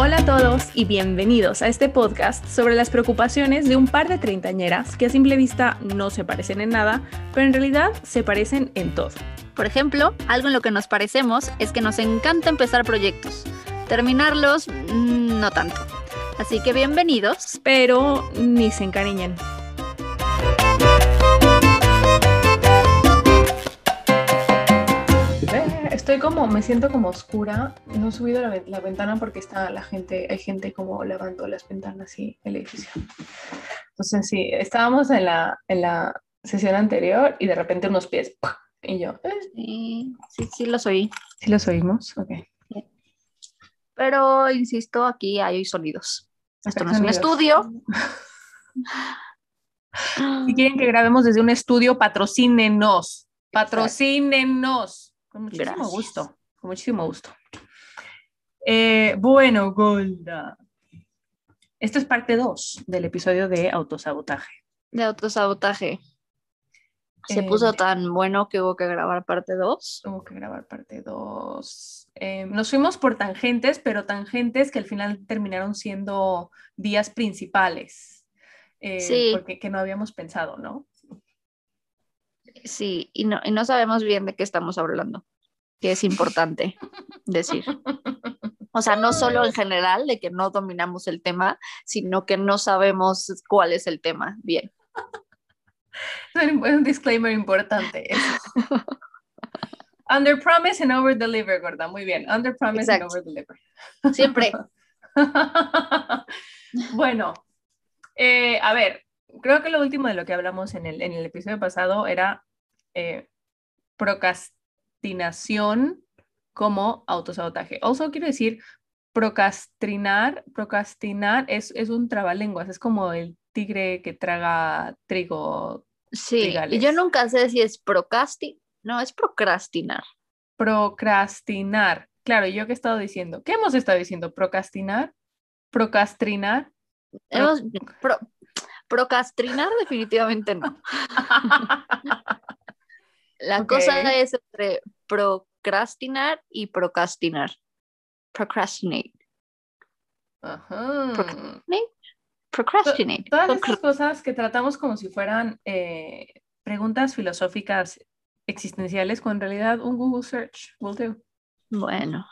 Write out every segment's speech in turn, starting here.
Hola a todos y bienvenidos a este podcast sobre las preocupaciones de un par de treintañeras que a simple vista no se parecen en nada, pero en realidad se parecen en todo. Por ejemplo, algo en lo que nos parecemos es que nos encanta empezar proyectos. Terminarlos, mm, no tanto. Así que bienvenidos. Pero ni se encariñen. Estoy como, me siento como oscura. No he subido la, la, ventana porque está la gente, hay gente como lavando las ventanas y el edificio. Entonces sí, estábamos en la, en la sesión anterior y de repente unos pies y yo. Eh. Sí, sí, sí los oí. Sí los oímos, ok. Pero insisto, aquí hay sonidos. Esto no es un estudio. Si quieren que grabemos desde un estudio, patrocínenos. Patrocínenos. Con muchísimo gusto. Con muchísimo gusto. Eh, bueno, Golda. Esto es parte 2 del episodio de autosabotaje. De autosabotaje. Se puso tan bueno que hubo que grabar parte 2. Hubo que grabar parte 2. Eh, nos fuimos por tangentes, pero tangentes que al final terminaron siendo vías principales. Eh, sí. Porque que no habíamos pensado, ¿no? Sí, y no, y no sabemos bien de qué estamos hablando, que es importante decir. O sea, no solo en general de que no dominamos el tema, sino que no sabemos cuál es el tema bien. Es un disclaimer importante. Under promise and over deliver, gorda. Muy bien. Under promise and over deliver. Siempre. bueno, eh, a ver, creo que lo último de lo que hablamos en el, en el episodio pasado era eh, procrastinación como autosabotaje. Also quiero decir, procrastinar, procrastinar es, es un trabalenguas, es como el tigre que traga trigo. Sí, y yo nunca sé si es procrasti, no, es procrastinar. Procrastinar, claro, yo que he estado diciendo, ¿qué hemos estado diciendo? Procrastinar, procrastinar. Hemos, procrastinar definitivamente no. La cosa es entre procrastinar y procrastinar. Procrastinate. Ajá. Procrastinate. Procrastinate. Todas estas cosas que tratamos como si fueran eh, preguntas filosóficas existenciales, cuando en realidad un Google search will do. Bueno.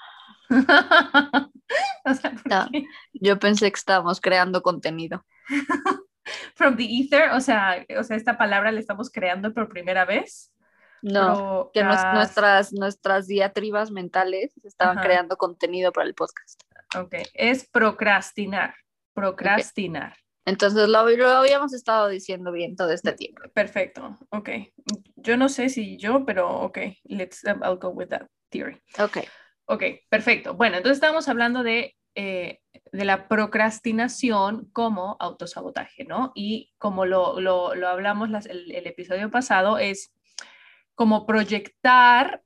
o sea, no, yo pensé que estábamos creando contenido. From the ether, o sea, o sea, esta palabra la estamos creando por primera vez. No, que nuestras, nuestras diatribas mentales estaban creando contenido para el podcast. Ok, es procrastinar, procrastinar. Entonces lo, habíamos estado diciendo bien todo este tiempo. Perfecto, ok. Yo no sé si yo, pero ok, let's, I'll go with that theory. Ok. Ok, perfecto. Bueno, entonces estamos hablando de, eh, de la procrastinación como autosabotaje, ¿no? Y como lo, lo, lo hablamos el, el episodio pasado, es como proyectar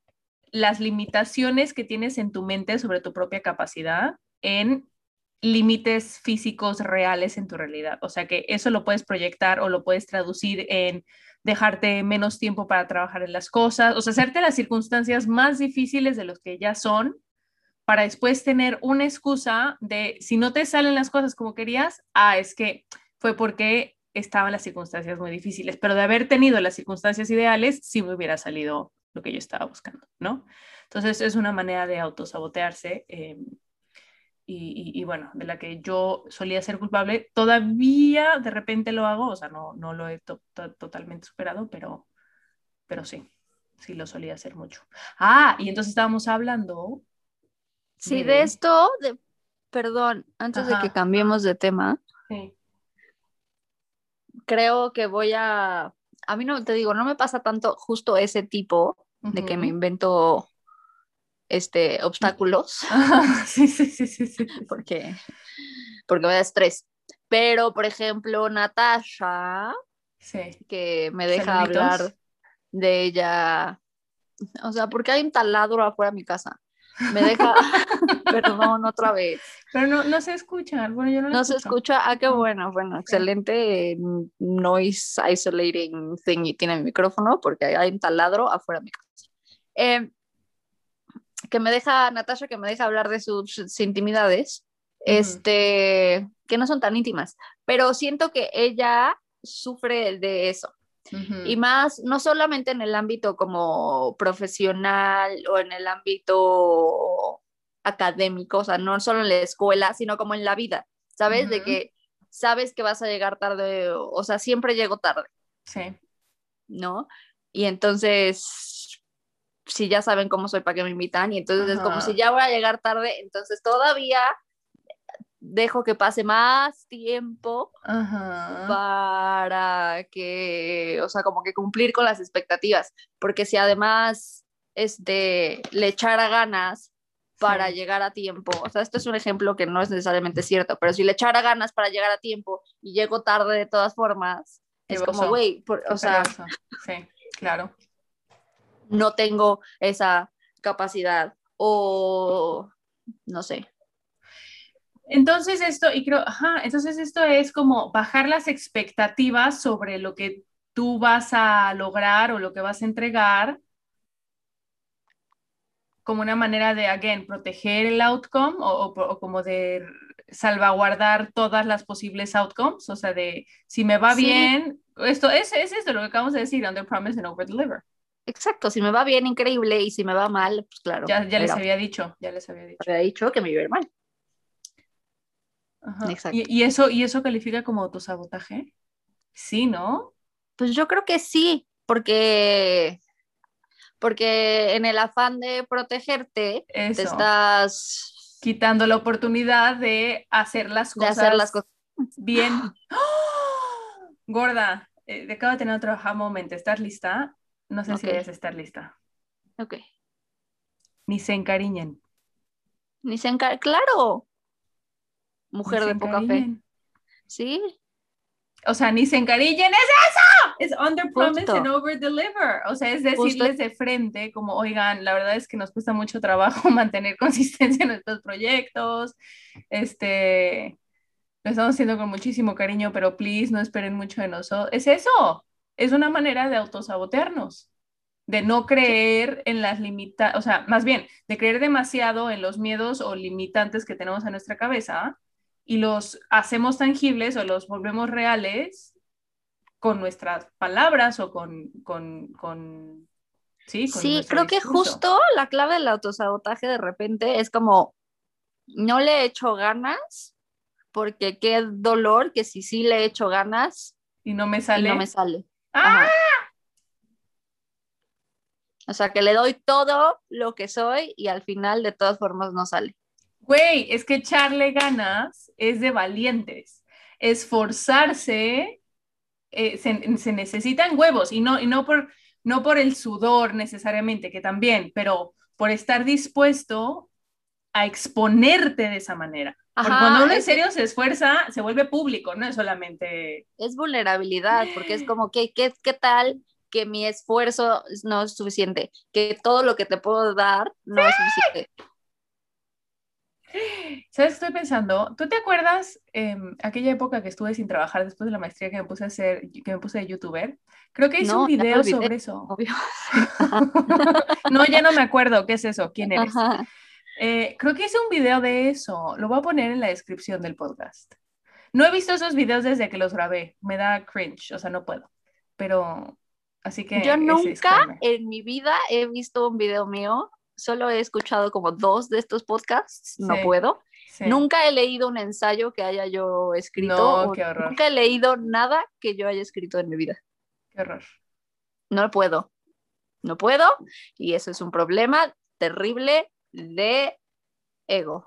las limitaciones que tienes en tu mente sobre tu propia capacidad en límites físicos reales en tu realidad. O sea que eso lo puedes proyectar o lo puedes traducir en dejarte menos tiempo para trabajar en las cosas, o sea, hacerte las circunstancias más difíciles de los que ya son para después tener una excusa de si no te salen las cosas como querías, ah, es que fue porque estaban las circunstancias muy difíciles, pero de haber tenido las circunstancias ideales, sí me hubiera salido lo que yo estaba buscando, ¿no? Entonces es una manera de autosabotearse eh, y, y, bueno, de la que yo solía ser culpable, todavía de repente lo hago, o sea, no, no lo he totalmente superado, pero, pero sí, sí lo solía hacer mucho. Ah, y entonces estábamos hablando. Sí, de, esto, de, perdón, antes de que cambiemos de tema. Sí creo que voy a, a mí no, te digo, no me pasa tanto justo ese tipo de que me invento este, obstáculos. sí, sí, sí, sí, sí. Porque, porque me da estrés. Pero, por ejemplo, Natasha, que me deja hablar de ella, o sea, porque hay un taladro afuera de mi casa. Me deja, perdón, otra vez. Pero no, no se escucha, bueno, yo no, no se escucha, ah, qué bueno, bueno, excelente noise isolating thing y tiene mi micrófono porque hay un taladro afuera de mi casa. Em, que me deja, Natasha, que me deja hablar de sus, intimidades este, que no son tan íntimas, pero siento que ella sufre de eso. Y más, no solamente en el ámbito como profesional o en el ámbito académico, o sea, no solo en la escuela, sino como en la vida, ¿sabes? De que sabes que vas a llegar tarde, o sea, siempre llego tarde. Sí. ¿No? Y entonces, si ya saben cómo soy, ¿para qué me invitan? Y entonces es como si ya voy a llegar tarde, entonces todavía dejo que pase más tiempo para que, o sea, como que cumplir con las expectativas, porque si además este, le echara ganas para llegar a tiempo, o sea, esto es un ejemplo que no es necesariamente cierto, pero si le echara ganas para llegar a tiempo y llego tarde de todas formas, es como, güey, o sea, sí, claro. No tengo esa capacidad o no sé, entonces esto, y creo, ajá, entonces esto es como bajar las expectativas sobre lo que tú vas a lograr o lo que vas a entregar como una manera de, again, proteger el outcome o, como de salvaguardar todas las posibles outcomes, o sea, de si me va bien, esto es, es esto lo que acabamos de decir, under promise and over deliver. Exacto, si me va bien, increíble, y si me va mal, pues claro. Ya, ya les había dicho, ya les había dicho. Había dicho que me iba a ir mal. ¿Y, eso, ¿Y eso califica como autosabotaje? Sí, ¿no? Pues yo creo que sí, porque, porque en el afán de protegerte, te estás quitando la oportunidad de hacer las cosas, hacer las cosas. bien. ¡Oh! Gorda, eh, acabo de tener otro aha moment. ¿Estás lista? No sé si debes estar lista. Ok. Ni se encariñen. Ni se encariñen, claro mujer de poca fe. ¿Sí? O sea, ni se encariñen, es eso, es under promise and over deliver. O sea, es decirles de frente, como, oigan, la verdad es que nos cuesta mucho trabajo mantener consistencia en nuestros proyectos. Este, lo estamos haciendo con muchísimo cariño, pero please no esperen mucho de nosotros. Es eso, es una manera de autosabotearnos, de no creer en las limitaciones, o sea, más bien, de creer demasiado en los miedos o limitantes que tenemos en nuestra cabeza y los hacemos tangibles o los volvemos reales con nuestras palabras o con... con, con sí, sí creo que justo la clave del autosabotaje de repente es como, no le he hecho ganas, porque qué dolor que si sí le he hecho ganas. Y no me sale. no me sale. ¡Ah! O sea, que le doy todo lo que soy y al final de todas formas no sale. Güey, es que echarle ganas es de valientes. Esforzarse, eh, se, necesitan huevos y no, y no, por, no por el sudor necesariamente, que también, pero por estar dispuesto a exponerte de esa manera. porque cuando uno en serio se esfuerza, se vuelve público, no es solamente... Es vulnerabilidad, porque es como, ¿qué, qué, qué tal que mi esfuerzo no es suficiente? Que todo lo que te puedo dar no es suficiente. ¿Sabes estoy pensando? ¿Tú te acuerdas em, aquella época que estuve sin trabajar después de la maestría que me puse a hacer, que me puse de youtuber? Creo que hice un video sobre eso. no, ya no me acuerdo. ¿Qué es eso? ¿Quién eres? Eh, creo que hice un video de eso. Lo voy a poner en la descripción del podcast. No he visto esos videos desde que los grabé. Me da cringe, o sea, no puedo. Pero, así que... Yo nunca en mi vida he visto un video mío solo he escuchado como dos de estos podcasts, no puedo. Nunca he leído un ensayo que haya yo escrito. No, qué horror. Nunca he leído nada que yo haya escrito en mi vida. Qué horror. No puedo. No puedo. Y eso es un problema terrible de ego.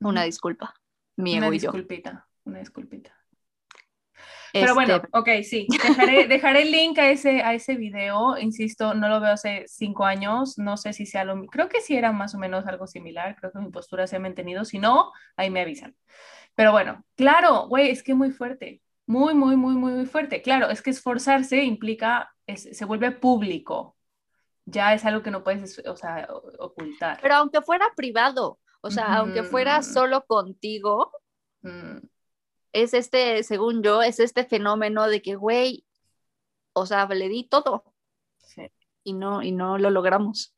Una disculpa. Mi ego una disculpita, una disculpita. Pero bueno, este, ok, sí, dejaré, el link a ese, a ese video, insisto, no lo veo hace cinco años, no sé si sea lo mismo, creo que sí era más o menos algo similar, creo que mi postura se ha mantenido, si no, ahí me avisan. Pero bueno, claro, güey, es que muy fuerte, muy, muy, muy, muy, muy fuerte. Claro, es que esforzarse implica, se vuelve público, ya es algo que no puedes, o sea, ocultar. Pero aunque fuera privado, o sea, aunque fuera solo contigo, mm es este, según yo, es este fenómeno de que, güey, o sea, le di todo. Y no, y no lo logramos.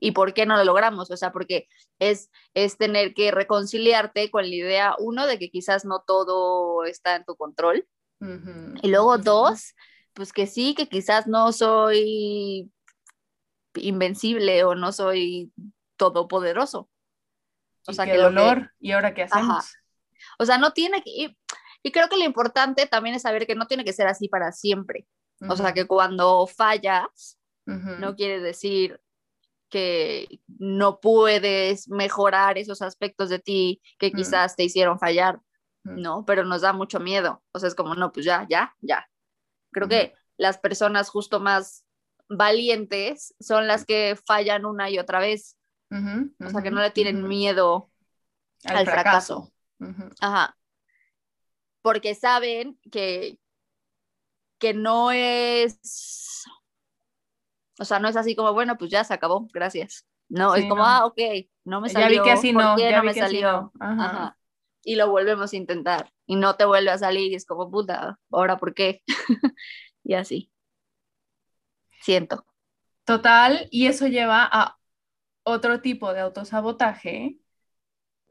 ¿Y por qué no lo logramos? O sea, porque es, es tener que reconciliarte con la idea, uno, de que quizás no todo está en tu control. Y luego, dos, pues que sí, que quizás no soy invencible o no soy todopoderoso. O sea, que dolor, ¿y ahora qué hacemos? O sea, no tiene que... Y, y, creo que lo importante también es saber que no tiene que ser así para siempre. O sea, que cuando fallas, no quiere decir que no puedes mejorar esos aspectos de ti que quizás te hicieron fallar. ¿no? Pero nos da mucho miedo. O sea, es como, no, pues ya, ya, ya. Creo que las personas justo más valientes son las que fallan una y otra vez. o sea, que no le tienen miedo al, fracaso. Ajá. Porque saben que, que no es o sea, no es así como, bueno, pues ya se acabó, gracias. No, es como, ah, ok, no me salió. Ya vi que así no, ya no me salió. Ajá. Y lo volvemos a intentar. Y no te vuelve a salir y es como, puta, ¿ahora por qué? y así. Siento. Total, y eso lleva a otro tipo de autosabotaje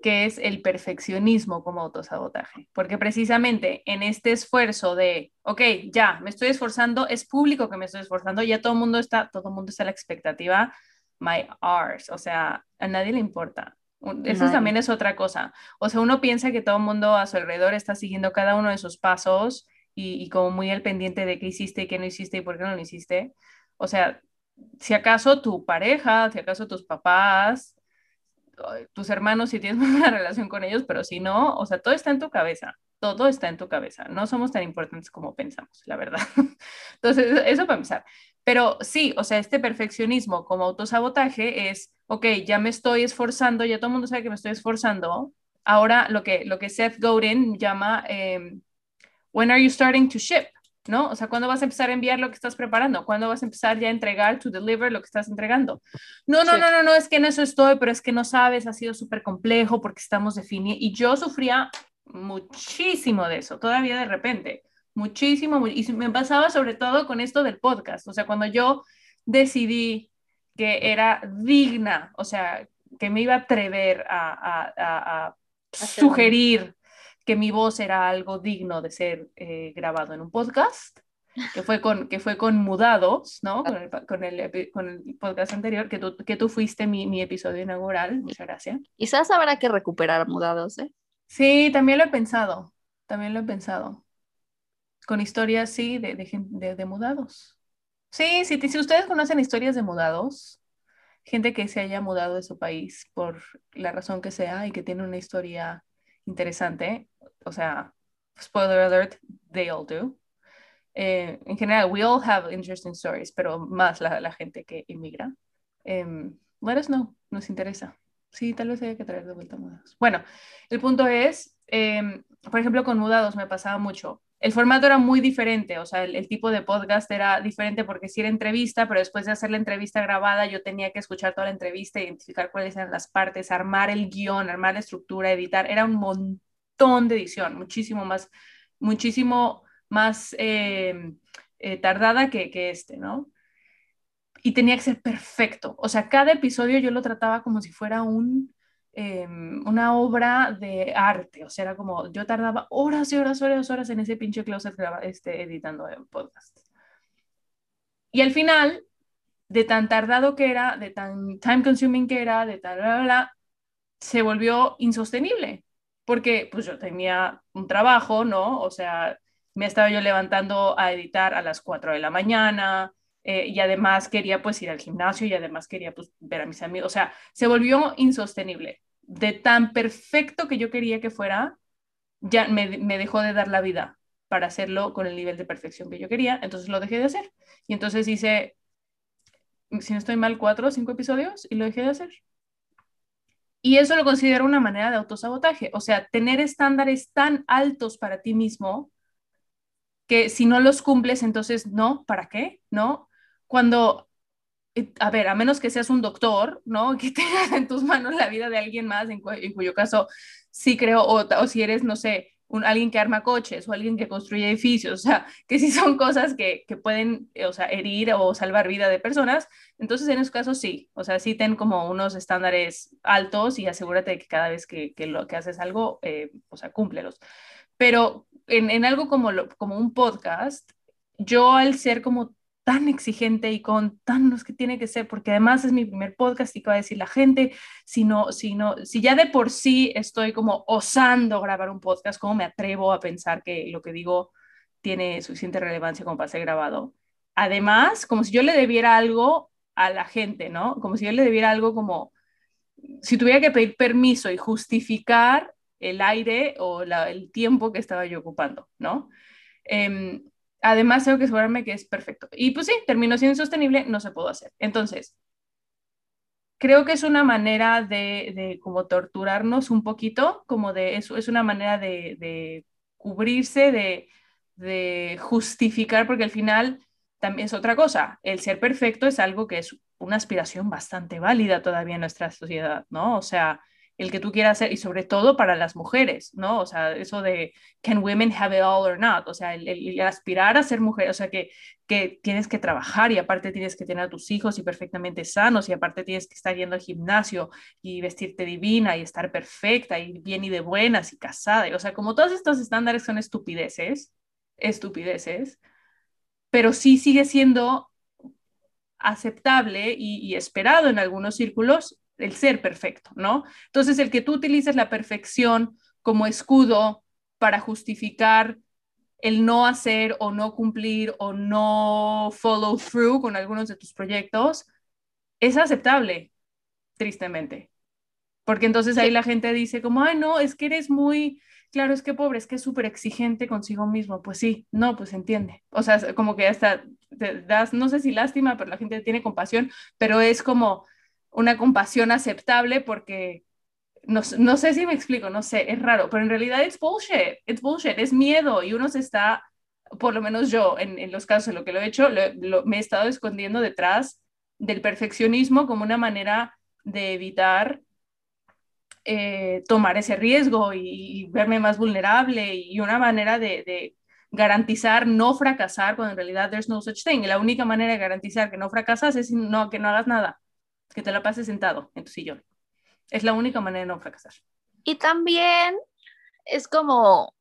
que es el perfeccionismo como autosabotaje, porque precisamente en este esfuerzo de, ok, ya, me estoy esforzando, es público que me estoy esforzando, ya todo el mundo está, todo el mundo está a la expectativa, my ours, o sea, a nadie le importa. Eso también es otra cosa. O sea, uno piensa que todo el mundo a su alrededor está siguiendo cada uno de sus pasos y, y como muy al pendiente de qué hiciste y qué no hiciste y por qué no lo hiciste. O sea, si acaso tu pareja, si acaso tus papás, tus hermanos si tienes una relación con ellos, pero si no, o sea, todo está en tu cabeza, todo está en tu cabeza, no somos tan importantes como pensamos, la verdad. Entonces, eso para empezar. Pero sí, o sea, este perfeccionismo como autosabotaje es, ok, ya me estoy esforzando, ya todo el mundo sabe que me estoy esforzando. Ahora lo que, lo que Seth Godin llama, em, when are you starting to ship? ¿No? O sea, ¿cuándo vas a empezar a enviar lo que estás preparando? ¿Cuándo vas a empezar ya a entregar, to deliver lo que estás entregando? No, no, no, no, no, es que en eso estoy, pero es que no sabes, ha sido súper complejo porque estamos definiendo, y yo sufría muchísimo de eso, todavía de repente, muchísimo, y me pasaba sobre todo con esto del podcast, o sea, cuando yo decidí que era digna, o sea, que me iba a atrever a, a, a sugerir que mi voz era algo digno de ser eh, grabado en un podcast, que fue con, que fue con Mudados, ¿no? Con el, con el, con el podcast anterior, que tú, que tú fuiste mi, mi, episodio inaugural, muchas gracias. Quizás habrá que recuperar Mudados, ¿eh? Sí, también lo he pensado, también lo he pensado. Con historias, sí, de, de, de, mudados. Sí, sí, si ustedes conocen historias de mudados, gente que se haya mudado de su país por la razón que sea y que tiene una historia interesante, o sea, spoiler alert, they all do. Eh, en general, we all have interesting stories, pero más la, la gente que inmigra. Um, let us know, nos interesa. Sí, tal vez haya que traer de vuelta mudados. Bueno, el punto es, eh, por ejemplo, con mudados me pasaba mucho. El formato era muy diferente, o sea, el, tipo de podcast era diferente porque si era entrevista, pero después de hacer la entrevista grabada, yo tenía que escuchar toda la entrevista, identificar cuáles eran las partes, armar el guion, armar la estructura, editar. Era un montón de edición, muchísimo más, muchísimo más eh, eh, tardada que, que este, ¿no? Y tenía que ser perfecto. O sea, cada episodio yo lo trataba como si fuera un, eh, una obra de arte. O sea, era como, yo tardaba horas y horas, horas, horas en ese pinche closet este, editando el podcast. Y al final, de tan tardado que era, de tan time consuming que era, de tal, bla, bla, se volvió insostenible porque pues yo tenía un trabajo, ¿no? O sea, me estaba yo levantando a editar a las 4 de la mañana eh, y además quería pues ir al gimnasio y además quería pues ver a mis amigos, o sea, se volvió insostenible. De tan perfecto que yo quería que fuera, ya me, me dejó de dar la vida para hacerlo con el nivel de perfección que yo quería, entonces lo dejé de hacer. Y entonces hice, si no estoy mal, cuatro o cinco episodios y lo dejé de hacer. Y eso lo considero una manera de autosabotaje, o sea, tener estándares tan altos para ti mismo que si no los cumples, entonces no, ¿para qué? ¿No? Cuando, eh, a ver, a menos que seas un doctor, ¿no? Que tengas en tus manos la vida de alguien más, en, cuyo caso sí creo, o, o si eres, no sé, un, alguien que arma coches o alguien que construye edificios, o sea, que si son cosas que, que pueden, eh, o sea, herir o salvar vida de personas, entonces en esos casos sí, o sea, sí ten como unos estándares altos y asegúrate de que cada vez que, que lo que haces algo, eh, o sea, cúmplelos. Pero en, en algo como, lo, como un podcast, yo al ser como tan exigente y con tan los que tiene que ser, porque además es mi primer podcast y que va a decir la gente, si, no, si, ya de por sí estoy como osando grabar un podcast, ¿cómo me atrevo a pensar que lo que digo tiene suficiente relevancia como para ser grabado? Además, como si yo le debiera algo a la gente, ¿no? Como si yo le debiera algo como, si tuviera que pedir permiso y justificar el aire o el tiempo que estaba yo ocupando, ¿no? Eh, además tengo que asegurarme que es perfecto. Y pues sí, terminó siendo insostenible, no se pudo hacer. Entonces, creo que es una manera de, de como torturarnos un poquito, como de eso, es una manera de, de cubrirse, de, de justificar, porque al final también es otra cosa. El ser perfecto es algo que es una aspiración bastante válida todavía en nuestra sociedad, ¿no? O sea, el que tú quieras hacer, y sobre todo para las mujeres, ¿no? O sea, eso de can women have it all or not, o sea, el, aspirar a ser mujer, o sea, que, que tienes que trabajar y aparte tienes que tener a tus hijos y perfectamente sanos y aparte tienes que estar yendo al gimnasio y vestirte divina y estar perfecta y bien y de buenas y casada, o sea, como todos estos estándares son estupideces, estupideces, pero sí sigue siendo aceptable y, y esperado en algunos círculos el ser perfecto, ¿no? Entonces, el que tú utilices la perfección como escudo para justificar el no hacer o no cumplir o no follow through con algunos de tus proyectos, es aceptable, tristemente. Porque entonces ahí la gente dice como, ay, no, es que eres muy, claro, es que pobre, es que es súper exigente consigo mismo. Pues sí, no, pues entiende. O sea, como que hasta te das, no sé si lástima, pero la gente tiene compasión, pero es como, una compasión aceptable porque no, no, sé si me explico, no sé, es raro, pero en realidad es bullshit, es bullshit, es miedo y uno se está, por lo menos yo, en, en los casos en lo que lo he hecho, me he estado escondiendo detrás del perfeccionismo como una manera de evitar eh, tomar ese riesgo y, verme más vulnerable y una manera de, de, garantizar no fracasar cuando en realidad there's no such thing. La única manera de garantizar que no fracasas es no, que no hagas nada que te la pases sentado en tu sillón. Es la única manera de no fracasar. Y también es como,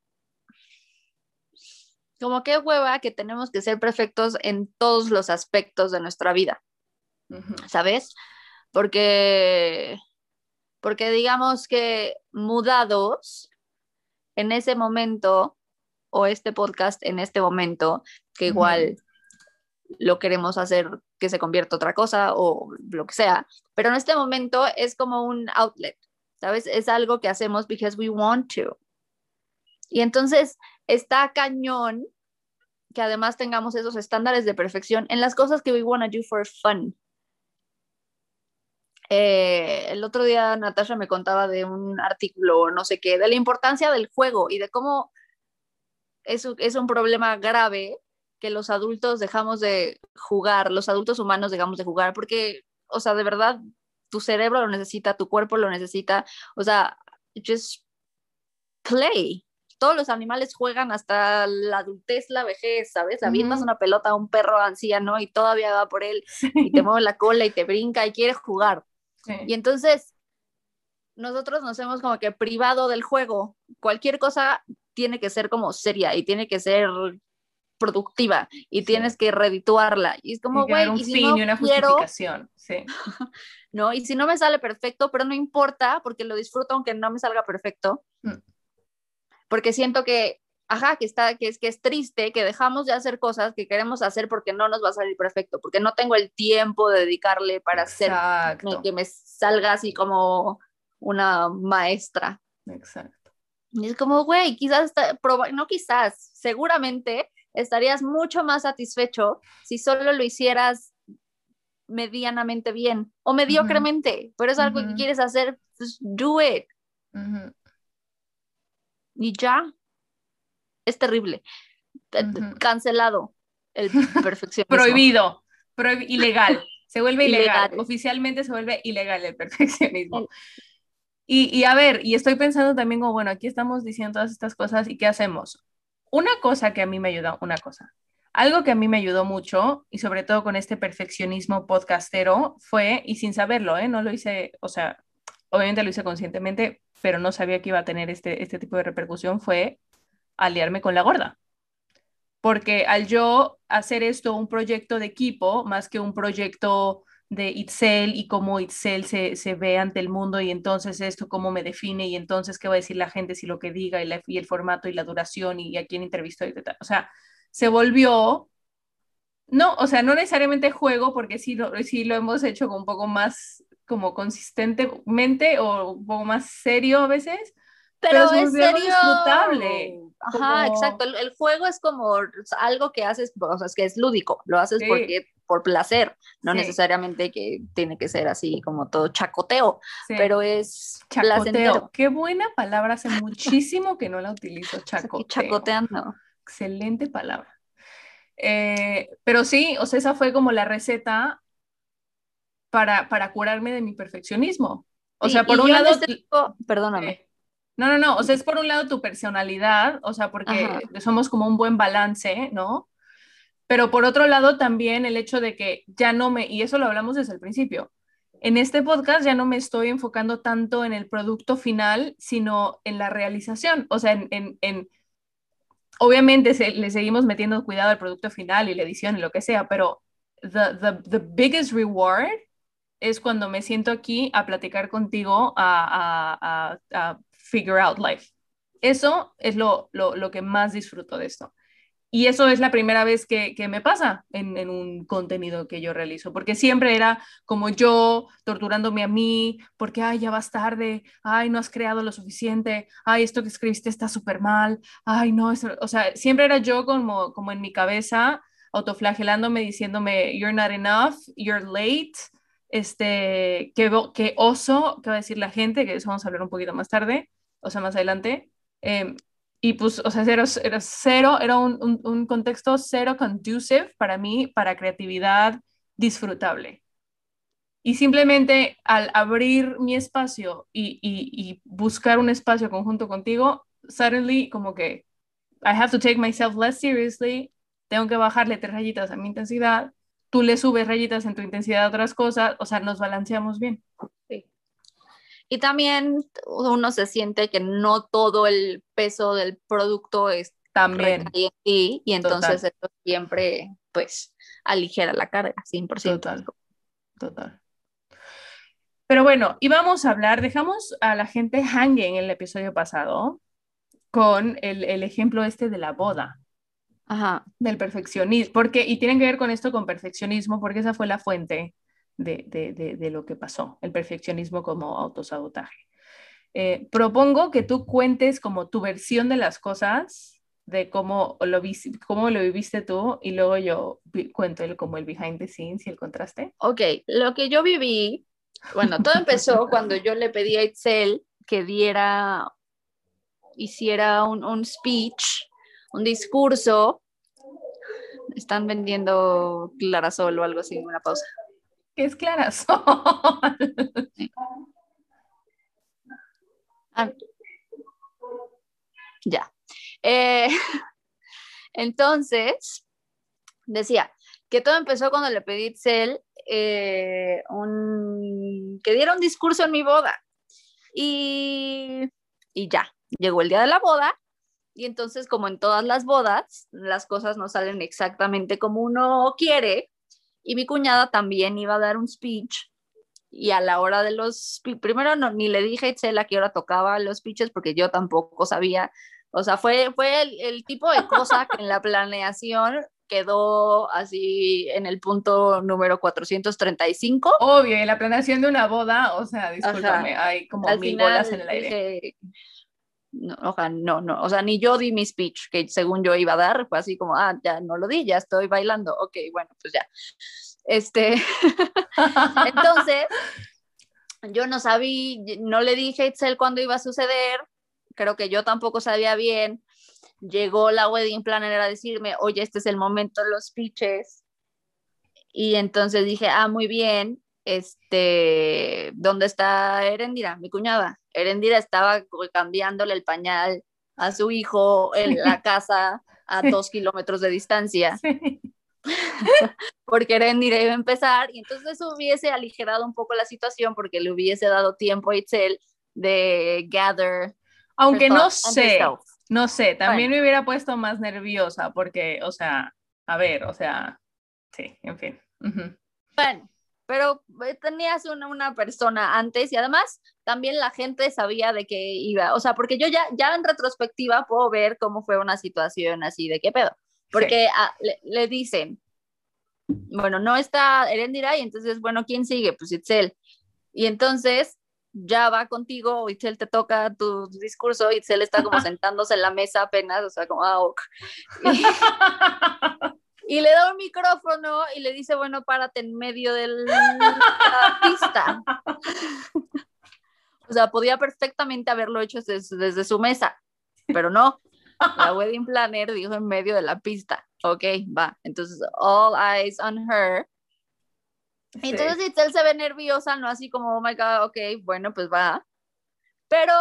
como qué hueva que tenemos que ser perfectos en todos los aspectos de nuestra vida, ¿sabes? Porque, porque digamos que mudados en ese momento, o este podcast en este momento, que igual lo queremos hacer que se convierta otra cosa o lo que sea, pero en este momento es como un outlet, ¿sabes? Es algo que hacemos because we want to. Y entonces está cañón que además tengamos esos estándares de perfección en las cosas que we want to do for fun. Eh, el otro día Natasha me contaba de un artículo, no sé qué, de la importancia del juego y de cómo es, es un problema grave que los adultos dejamos de jugar, los adultos humanos dejamos de jugar, porque, o sea, de verdad, tu cerebro lo necesita, tu cuerpo lo necesita, o sea, just play. Todos los animales juegan hasta la adultez, la vejez, ¿sabes? Avientas una pelota a un perro anciano y todavía va por él y te mueve la cola y te brinca y quiere jugar. Y entonces, nosotros nos hemos como que privado del juego. Cualquier cosa tiene que ser como seria y tiene que ser productiva y tienes que redituarla. Y es como, güey, y si no y una justificación. Sí. ¿no? Y si no me sale perfecto, pero no importa porque lo disfruto aunque no me salga perfecto. Mm. Porque siento que, ajá, que, está, que, es, que es triste que dejamos de hacer cosas que queremos hacer porque no nos va a salir perfecto, porque no tengo el tiempo de dedicarle para hacer que me salga así como una maestra. Exacto. Y es como, güey, quizás, no quizás, seguramente estarías mucho más satisfecho si solo lo hicieras medianamente bien o mediocremente, pero es algo que quieres hacer, pues do it. Y ya, es terrible. Cancelado el perfeccionismo. Prohibido, ilegal, se vuelve ilegal. Oficialmente se vuelve ilegal el perfeccionismo. Y, a ver, y estoy pensando también como, bueno, aquí estamos diciendo todas estas cosas y ¿qué hacemos? Una cosa que a mí me ayuda, una cosa, algo que a mí me ayudó mucho y sobre todo con este perfeccionismo podcastero fue, y sin saberlo, ¿eh? no lo hice, o sea, obviamente lo hice conscientemente, pero no sabía que iba a tener este, este tipo de repercusión, fue aliarme con la gorda. Porque al yo hacer esto un proyecto de equipo, más que un proyecto de Itzel y cómo Itzel se, se, ve ante el mundo y entonces esto cómo me define y entonces qué va a decir la gente si lo que diga y, y el formato y la duración y, a quién entrevistó y tal. O sea, se volvió, no, o sea, no necesariamente juego porque sí lo, sí lo hemos hecho un poco más como consistentemente o un poco más serio a veces, pero, es serio. disfrutable. Ajá, exacto. El, juego es como algo que haces, o sea, es que es lúdico, lo haces porque por placer, no necesariamente que tiene que ser así como todo chacoteo, pero es chacoteo. Qué buena palabra, hace muchísimo que no la utilizo, chacoteo. Chacoteando. Excelente palabra. Eh, pero sí, o sea, esa fue como la receta para, para curarme de mi perfeccionismo. O sea, por un lado... Este perdóname. No, no, no, o sea, es por un lado tu personalidad, o sea, porque somos como un buen balance, ¿no? Pero por otro lado también el hecho de que ya no me, y eso lo hablamos desde el principio, en este podcast ya no me estoy enfocando tanto en el producto final, sino en la realización, o sea, en, en, obviamente le seguimos metiendo cuidado al producto final y la edición y lo que sea, pero the, the, the biggest reward es cuando me siento aquí a platicar contigo, a, a, a, figure out life. Eso es lo, lo, lo, que más disfruto de esto. Y eso es la primera vez que, me pasa en, un contenido que yo realizo, porque siempre era como yo torturándome a mí, porque, ay, ya vas tarde, ay, no has creado lo suficiente, ay, esto que escribiste está súper mal, ay, no, o sea, siempre era yo como, como en mi cabeza, autoflagelándome, diciéndome, you're not enough, you're late, este, qué oso, qué va a decir la gente, que eso vamos a hablar un poquito más tarde, o sea, más adelante. Em, y pues, o sea, era, era cero, era un, un, contexto cero conducive para mí, para creatividad disfrutable. Y simplemente al abrir mi espacio y, y, y, buscar un espacio conjunto contigo, suddenly como que I have to take myself less seriously, tengo que bajarle tres rayitas a mi intensidad, tú le subes rayitas en tu intensidad a otras cosas, o sea, nos balanceamos bien. Sí. Y también uno se siente que no todo el peso del producto es también en ti, y entonces eso siempre pues aligera la carga, 100%. Total, total. Pero bueno, y vamos a hablar, dejamos a la gente hanging en el episodio pasado con el, el ejemplo este de la boda. Ajá. Del perfeccionismo, porque, y tienen que ver con esto con perfeccionismo, porque esa fue la fuente de, lo que pasó, el perfeccionismo como autosabotaje. Eh, propongo que tú cuentes como tu versión de las cosas, de cómo lo, cómo lo viviste tú, y luego yo cuento el, como el behind the scenes y el contraste. Ok, lo que yo viví, bueno, todo empezó cuando yo le pedí a Itzel que diera, hiciera un, un speech, un discurso. Están vendiendo Clarasol o algo así, una pausa es Clara. Ya. Eh, entonces, decía que todo empezó cuando le pedí a Itzel eh, que diera un discurso en mi boda. Y, y ya, llegó el día de la boda y entonces, como en todas las bodas, las cosas no salen exactamente como uno quiere, y mi cuñada también iba a dar un speech y a la hora de los, primero no, ni le dije a Itzel a qué hora tocaba los speeches porque yo tampoco sabía, o sea, fue, fue el, tipo de cosa que en la planeación quedó así en el punto número 435. Obvio, en la planeación de una boda, o sea, discúlpame, hay como mil bolas en el aire no, no, no, o sea, ni yo di mi speech que según yo iba a dar, fue así como, ah, ya no lo di, ya estoy bailando, ok, bueno, pues ya. Este, entonces, yo no sabía, no le dije a Itzel cuándo iba a suceder, creo que yo tampoco sabía bien. Llegó la wedding planner a decirme, oye, este es el momento de los speeches. Y entonces dije, ah, muy bien, este, ¿dónde está Erendira, mi cuñada? Erendira estaba cambiándole el pañal a su hijo en la casa a dos kilómetros de distancia. porque Erendira iba a empezar y entonces hubiese aligerado un poco la situación porque le hubiese dado tiempo a Itzel de gather. Aunque no sé, no sé, también me hubiera puesto más nerviosa porque, o sea, a ver, o sea, sí, en fin. Bueno, pero eh, tenías una, una, persona antes y además también la gente sabía de qué iba, o sea, porque yo ya, ya en retrospectiva puedo ver cómo fue una situación así, de qué pedo, porque le, dicen, bueno, no está Erendira y entonces, bueno, ¿quién sigue? Pues Itzel. Y entonces ya va contigo, Itzel te toca tu discurso, Itzel está como sentándose en la mesa apenas, o sea, como, ah, ok. y le da un micrófono y le dice, bueno, párate en medio de la pista. o sea, podía perfectamente haberlo hecho desde, su mesa, pero no. La wedding planner dijo en medio de la pista. Ok, va. Entonces, all eyes on her. Entonces Itzel se ve nerviosa, no así como, oh my god, ok, bueno, pues va. Pero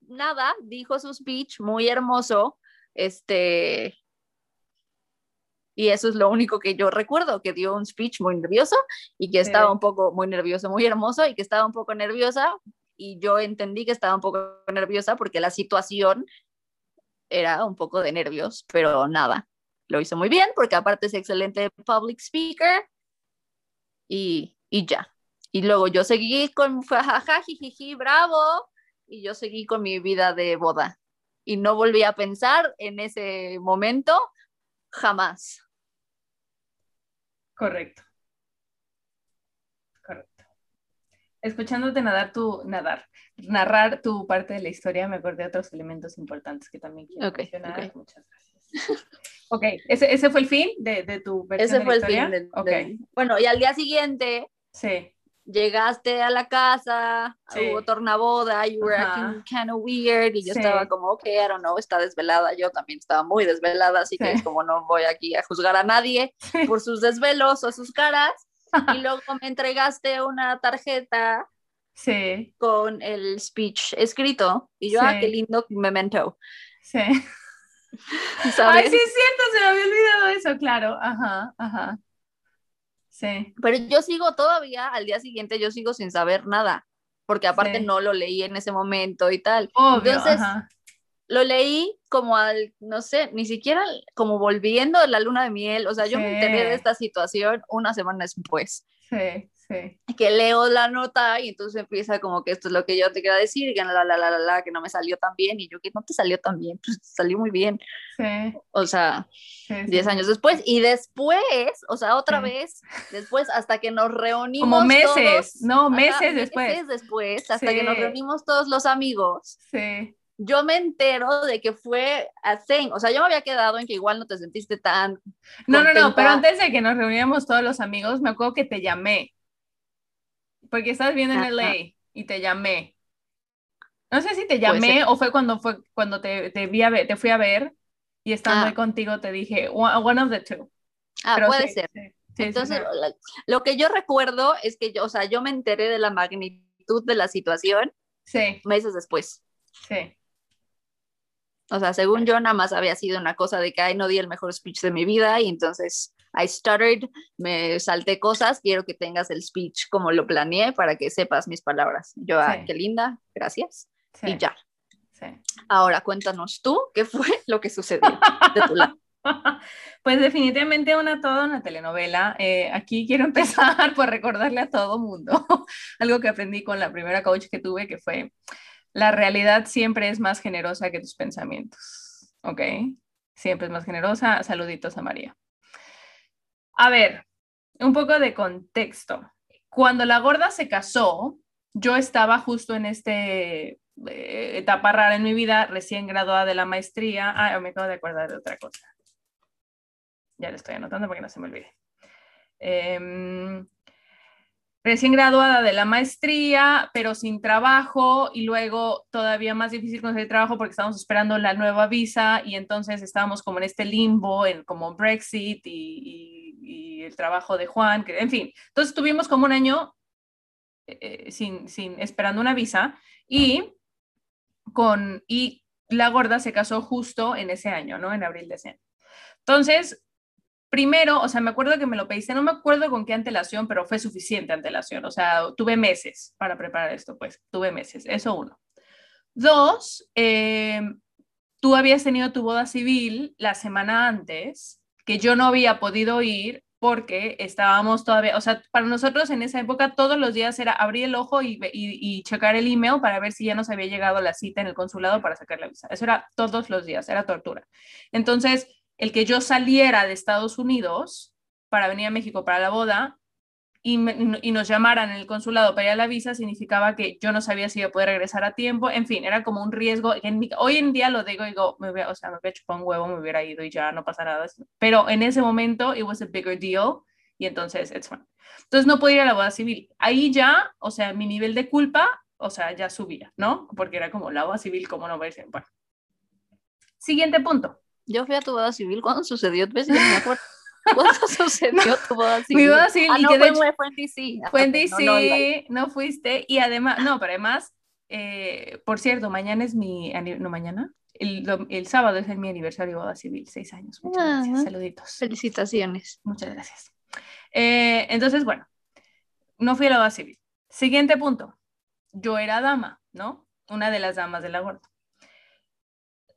nada, dijo su speech muy hermoso. Este, y eso es lo único que yo recuerdo, que dio un speech muy nervioso y que estaba un poco muy nervioso, muy hermoso y que estaba un poco nerviosa y yo entendí que estaba un poco nerviosa porque la situación era un poco de nervios, pero nada, lo hizo muy bien porque aparte es excelente public speaker y, y ya. Y luego yo seguí con jajaja, jiji, bravo, y yo seguí con mi vida de boda. Y no volví a pensar en ese momento jamás. Correcto. Correcto. Escuchándote nadar tu, nadar, narrar tu parte de la historia, me acordé de otros elementos importantes que también quiero mencionar. Muchas gracias. ok, ¿Ese, ¿ese, fue el fin de, de tu versión Ese fue el fin. De, okay. bueno, y al día siguiente, sí llegaste a la casa, hubo tornaboda, you were acting kind of weird, y yo estaba como, ok, I don't know, está desvelada, yo también estaba muy desvelada, así que es como no voy aquí a juzgar a nadie por sus desvelos o sus caras, y luego me entregaste una tarjeta sí. con el speech escrito, y yo, ah, qué lindo memento. Sí. Ay, sí es cierto, se me había olvidado eso, claro, ajá, ajá. Sí. Pero yo sigo todavía, al día siguiente yo sigo sin saber nada, porque aparte no lo leí en ese momento y tal. Entonces, lo leí como al, no sé, ni siquiera como volviendo de la luna de miel, o sea, yo me enteré de esta situación una semana después. Sí, sí. Que leo la nota y entonces empieza como que esto es lo que yo te quiero decir, que la, la, la, la, la, que no me salió tan bien, y yo que no te salió tan bien, pues salió muy bien. Sí. O sea, 10 años después y después, o sea, otra vez, después hasta que nos reunimos. Como meses, no, meses después. Meses después, hasta que nos reunimos todos los amigos. Sí. Yo me entero de que fue a thing, o sea, yo me había quedado en que igual no te sentiste tan. No, no, no, pero antes de que nos reuníamos todos los amigos, me acuerdo que te llamé. Porque estás viendo en LA y te llamé. No sé si te llamé o fue cuando fue cuando te, te, vi a ver, te fui a ver y estando ahí ah. contigo te dije, one of the two. Ah, puede ser. Entonces, lo que yo recuerdo es que yo, o sea, yo me enteré de la magnitud de la situación sí. meses después. Sí. O sea, según yo, nada más había sido una cosa de que, ay, no di el mejor speech de mi vida y entonces I stuttered, me salté cosas, quiero que tengas el speech como lo planeé para que sepas mis palabras. Yo, ay, qué linda, gracias. Y ya. Ahora cuéntanos tú qué fue lo que sucedió de tu lado. Pues definitivamente una toda una telenovela. Eh, aquí quiero empezar por recordarle a todo mundo algo que aprendí con la primera coach que tuve, que fue la realidad siempre es más generosa que tus pensamientos. ¿Ok? Siempre es más generosa. Saluditos a María. A ver, un poco de contexto. Cuando la gorda se casó, yo estaba justo en este eh, etapa rara en mi vida, recién graduada de la maestría. Ah, me acabo de acordar de otra cosa. Ya le estoy anotando para que no se me olvide. Em, recién graduada de la maestría, pero sin trabajo y luego todavía más difícil conseguir trabajo porque estábamos esperando la nueva visa y entonces estábamos como en este limbo, en como Brexit y y, el trabajo de Juan, que, en fin. Entonces tuvimos como un año eh, sin, sin, esperando una visa y con, y la gorda se casó justo en ese año, ¿no? En abril de ese año. Entonces, primero, o sea, me acuerdo que me lo pediste, no me acuerdo con qué antelación, pero fue suficiente antelación, o sea, tuve meses para preparar esto, pues, tuve meses, eso uno. Dos, eh, tú habías tenido tu boda civil la semana antes, que yo no había podido ir porque estábamos todavía, o sea, para nosotros en esa época todos los días era abrir el ojo y, y, checar el email para ver si ya nos había llegado la cita en el consulado para sacar la visa. Eso era todos los días, era tortura. Entonces, el que yo saliera de Estados Unidos para venir a México para la boda y, nos llamaran en el consulado para ir a la visa significaba que yo no sabía si iba a poder regresar a tiempo, en fin, era como un riesgo. hoy en día lo digo, digo, me o sea, me hubiera chupado un huevo, me hubiera ido y ya no pasa nada. Pero en ese momento, it was a bigger deal y entonces, it's fine. Entonces no podía ir a la boda civil. Ahí ya, o sea, mi nivel de culpa, o sea, ya subía, ¿no? Porque era como la boda civil, ¿cómo no verse? Bueno. Siguiente punto. Yo fui a tu boda civil cuando sucedió, ¿ves? me acuerdo. ¿Cuándo sucedió tu boda civil? Mi boda civil. Ah, no, fue, fue, en DC. Fue en DC, no, fuiste. Y además, no, pero además, eh, por cierto, mañana es mi, no mañana, el, el, sábado es el, mi aniversario de boda civil, seis años. Muchas ah, gracias, saluditos. Felicitaciones. Muchas gracias. Eh, entonces, bueno, no fui a la boda civil. Siguiente punto. Yo era dama, ¿no? Una de las damas de la gorda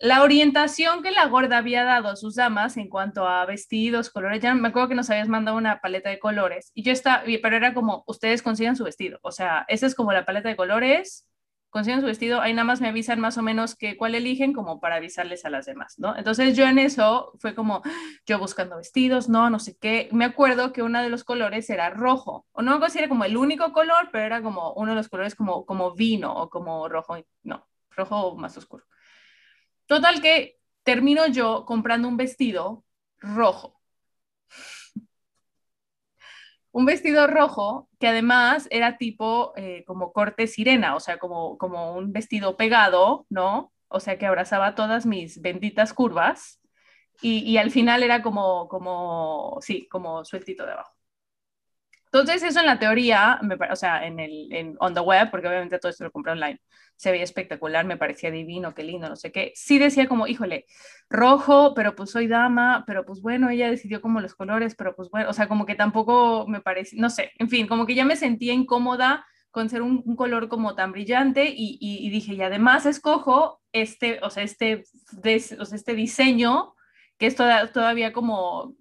la orientación que la gorda había dado a sus damas en cuanto a vestidos, colores, ya me acuerdo que nos habías mandado una paleta de colores y yo estaba, pero era como, ustedes consigan su vestido, o sea, esa es como la paleta de colores, consigan su vestido, ahí nada más me avisan más o menos que cuál eligen como para avisarles a las demás, ¿no? Entonces yo en eso fue como, yo buscando vestidos, no, no sé qué, me acuerdo que uno de los colores era rojo, o no me acuerdo si era como el único color, pero era como uno de los colores como, como vino o como rojo, no, rojo más oscuro. Total que termino yo comprando un vestido rojo. Un vestido rojo que además era tipo eh, como corte sirena, o sea, como, como un vestido pegado, ¿no? O sea, que abrazaba todas mis benditas curvas y, y al final era como, como, sí, como sueltito de abajo. Entonces, eso en la teoría, me, o sea, en el, en, on the web, porque obviamente todo esto lo compré online, se veía espectacular, me parecía divino, qué lindo, no sé qué. Sí decía como, híjole, rojo, pero pues soy dama, pero pues bueno, ella decidió como los colores, pero pues bueno, o sea, como que tampoco me parece, no sé, en fin, como que ya me sentía incómoda con ser un, color como tan brillante y, y, dije, y además escojo este, o sea, este, o sea, este diseño que es todavía como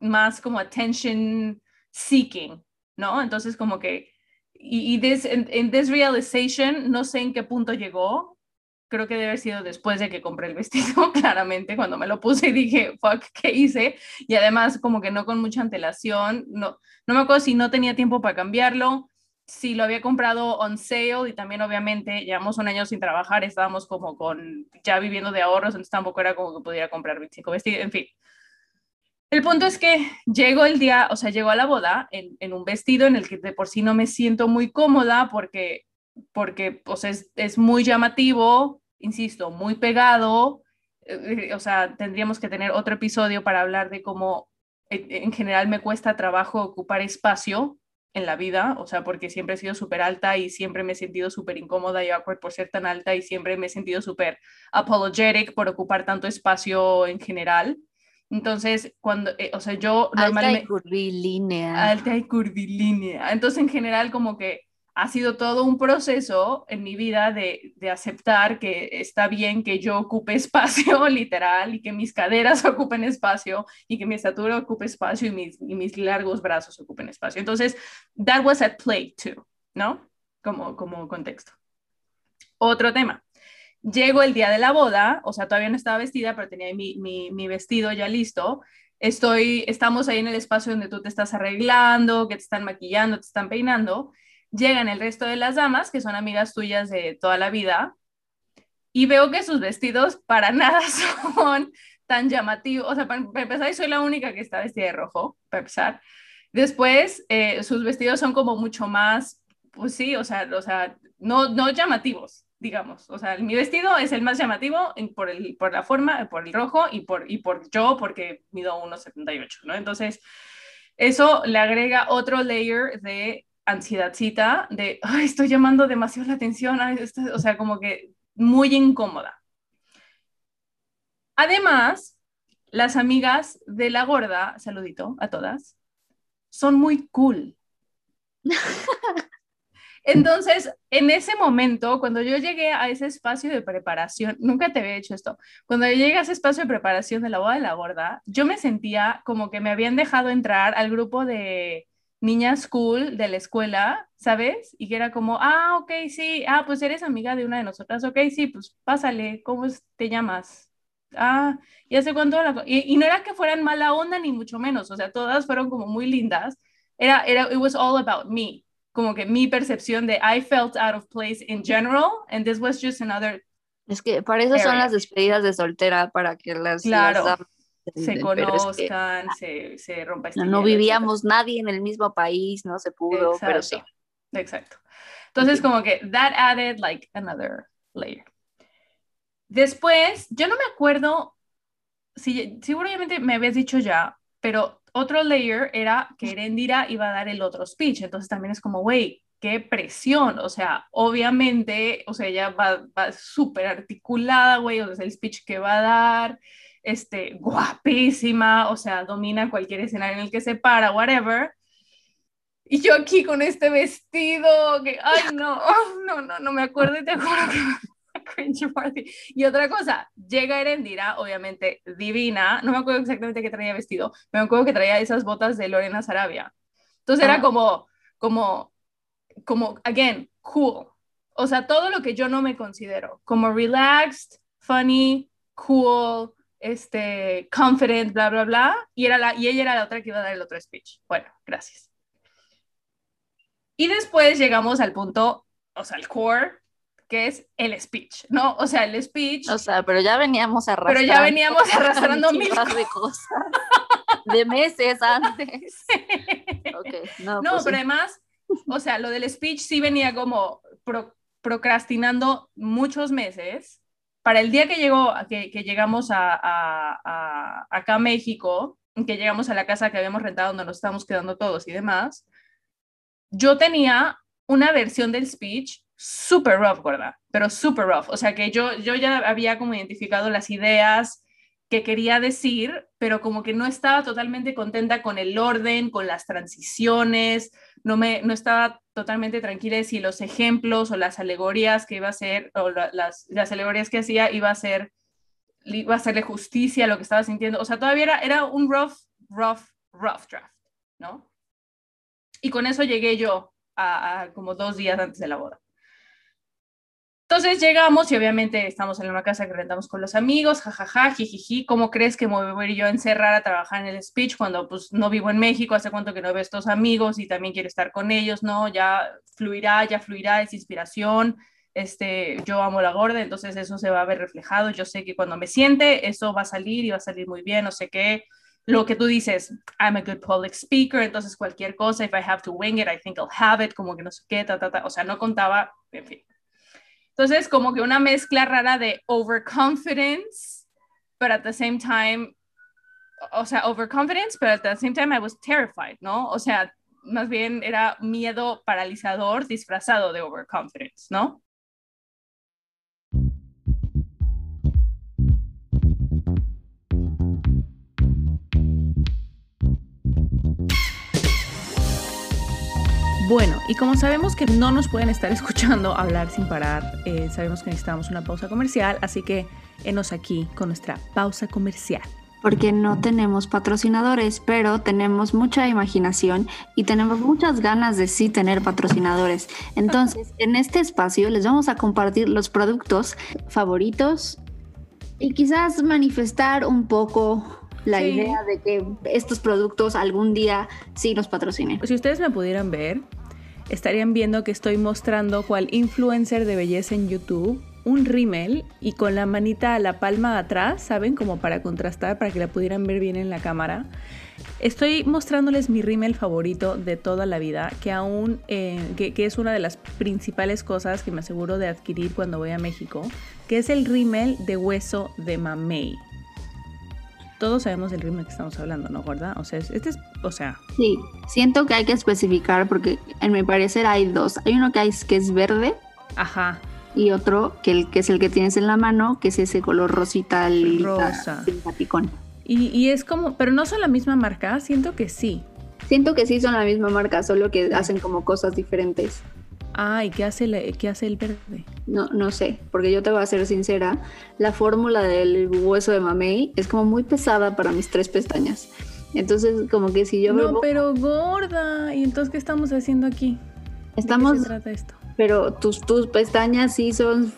más como attention seeking, ¿no? Entonces como que, y, en this, realization, no sé en qué punto llegó, creo que debe haber sido después de que compré el vestido, claramente, cuando me lo puse y dije, fuck, ¿qué hice? Y además como que no con mucha antelación, no, no me acuerdo si no tenía tiempo para cambiarlo, si lo había comprado on sale y también obviamente llevamos un año sin trabajar, estábamos como con ya viviendo de ahorros, entonces tampoco era como que pudiera comprar 25 vestidos, en fin. El punto es que llegó el día, o sea, llegó a la boda en, un vestido en el que de por sí no me siento muy cómoda porque, porque pues es, es muy llamativo, insisto, muy pegado. Eh, o sea, tendríamos que tener otro episodio para hablar de cómo en, general me cuesta trabajo ocupar espacio en la vida, o sea, porque siempre he sido súper alta y siempre me he sentido súper incómoda y awkward por ser tan alta y siempre me he sentido súper apologetic por ocupar tanto espacio en general. Entonces, cuando, eh, o sea, yo normalmente... Alta y curvilínea. Alta y curvilínea. Entonces, en general, como que ha sido todo un proceso en mi vida de, de, aceptar que está bien que yo ocupe espacio literal y que mis caderas ocupen espacio y que mi estatura ocupe espacio y mis, y mis largos brazos ocupen espacio. Entonces, that was at play too, ¿no? Como, como contexto. Otro tema. Llego el día de la boda, o sea, todavía no estaba vestida, pero tenía mi, vestido ya listo. Estoy, estamos ahí en el espacio donde tú te estás arreglando, que te están maquillando, te están peinando. Llegan el resto de las damas, que son amigas tuyas de toda la vida, y veo que sus vestidos para nada son tan llamativos. O sea, para, empezar, soy la única que está vestida de rojo, para empezar. Después, eh, sus vestidos son como mucho más, pues sí, o sea, o sea no, no llamativos, digamos. O sea, mi vestido es el más llamativo por, el, por la forma, por el rojo y por, y por yo, porque mido 1,78, ¿no? Entonces, eso le agrega otro layer de ansiedadcita, de, ay, estoy llamando demasiado la atención, o sea, como que muy incómoda. Además, las amigas de la gorda, saludito a todas, son muy cool. Entonces, en ese momento, cuando yo llegué a ese espacio de preparación, nunca te había hecho esto, cuando yo llegué a ese espacio de preparación de la boda de la gorda, yo me sentía como que me habían dejado entrar al grupo de niñas cool de la escuela, ¿sabes? Y que era como, ah, ok, sí, ah, pues eres amiga de una de nosotras, ok, sí, pues pásale, ¿cómo te llamas? Ah, y hace cuánto y, y, no era que fueran mala onda ni mucho menos, o sea, todas fueron como muy lindas. Era, era, it was all about me, como que mi percepción de I felt out of place in general, and this was just another. Es que para eso son las despedidas de soltera, para que las, claro. se conozcan, se, se rompa no, no vivíamos nadie en el mismo país, no se pudo, pero sí. Exacto. Entonces, como que that added like another layer. Después, yo no me acuerdo, si, seguramente me habías dicho ya, pero otro layer era que Erendira iba a dar el otro speech, entonces también es como, güey, qué presión, o sea, obviamente, o sea, ella va, va súper articulada, güey, o sea, el speech que va a dar, este, guapísima, o sea, domina cualquier escenario en el que se para, whatever. Y yo aquí con este vestido, que, ay, no, no, no, no me acuerdo y te juro que y otra cosa, llega Erendira, obviamente divina, no me acuerdo exactamente qué traía vestido, me acuerdo que traía esas botas de Lorena Sarabia. Entonces era como, como, como, again, cool. O sea, todo lo que yo no me considero, como relaxed, funny, cool, este, confident, bla, bla, bla. Y, era la, y ella era la otra que iba a dar el otro speech. Bueno, gracias. Y después llegamos al punto, o sea, al core, que es el speech, ¿no? O sea, el speech. O sea, pero ya veníamos arrastrando. Pero ya veníamos arrastrando mil cosas. de cosas. De meses antes. no, pues pero además, o sea, lo del speech sí venía como procrastinando muchos meses. Para el día que llegó, que, que llegamos a, a, acá a México, que llegamos a la casa que habíamos rentado donde nos estábamos quedando todos y demás, yo tenía una versión del speech super rough, ¿verdad? Pero super rough. O sea que yo, yo ya había como identificado las ideas que quería decir, pero como que no estaba totalmente contenta con el orden, con las transiciones, no, me, no estaba totalmente tranquila de si los ejemplos o las alegorías que iba a hacer, o las, las alegorías que hacía iba a ser, iba a hacerle justicia a lo que estaba sintiendo. O sea, todavía era, era un rough, rough, rough draft, ¿no? Y con eso llegué yo a como dos días antes de la boda. Entonces llegamos y obviamente estamos en una casa que rentamos con los amigos, jajaja, jijiji, ¿cómo crees que me voy yo a encerrar a trabajar en el speech cuando pues no vivo en México, hace cuánto que no veo estos amigos y también quiero estar con ellos, ¿no? Ya fluirá, ya fluirá, es inspiración, este, yo amo la gorda, entonces eso se va a ver reflejado, yo sé que cuando me siente, eso va a salir y va a salir muy bien, no sé qué, lo que tú dices, I'm a good public speaker, entonces cualquier cosa, if I have to wing it, I think I'll have it, como que no sé qué, ta, ta, ta, o sea, no contaba, en fin. Entonces, como que una mezcla rara de overconfidence, pero at the same time, o sea, overconfidence, pero at the same time I was terrified, ¿no? O sea, más bien era miedo paralizador disfrazado de overconfidence, ¿no? Bueno, y como sabemos que no nos pueden estar escuchando hablar sin parar, eh, sabemos que necesitamos una pausa comercial, así que enos aquí con nuestra pausa comercial. Porque no tenemos patrocinadores, pero tenemos mucha imaginación y tenemos muchas ganas de sí tener patrocinadores. Entonces, en este espacio les vamos a compartir los productos favoritos y quizás manifestar un poco la idea de que estos productos algún día sí nos patrocinen. Si ustedes me pudieran ver, estarían viendo que estoy mostrando cual influencer de belleza en YouTube un rímel y con la manita a la palma atrás, ¿saben? Como para contrastar, para que la pudieran ver bien en la cámara. Estoy mostrándoles mi rímel favorito de toda la vida, que aún, eh, que, es una de las principales cosas que me aseguro de adquirir cuando voy a México, que es el rímel de hueso de mamey. Todos sabemos del ritmo que estamos hablando, ¿no, gorda? O sea, este es, o sea. Sí, siento que hay que especificar porque en mi parecer hay dos. Hay uno que, hay, que es verde. Ajá. Y otro que, el, que es el que tienes en la mano, que es ese color rosita, Rosa. simpaticón. Y, y es como, pero no son la misma marca, siento que sí. Siento que sí son la misma marca, solo que hacen como cosas diferentes. Ah, ¿y qué hace, el, qué hace el verde? No, no sé, porque yo te voy a ser sincera, la fórmula del hueso de mamey es como muy pesada para mis tres pestañas. Entonces, como que si yo No, pero gorda. ¿Y entonces qué estamos haciendo aquí? Estamos... ¿De qué se trata esto? Pero tus, tus pestañas sí son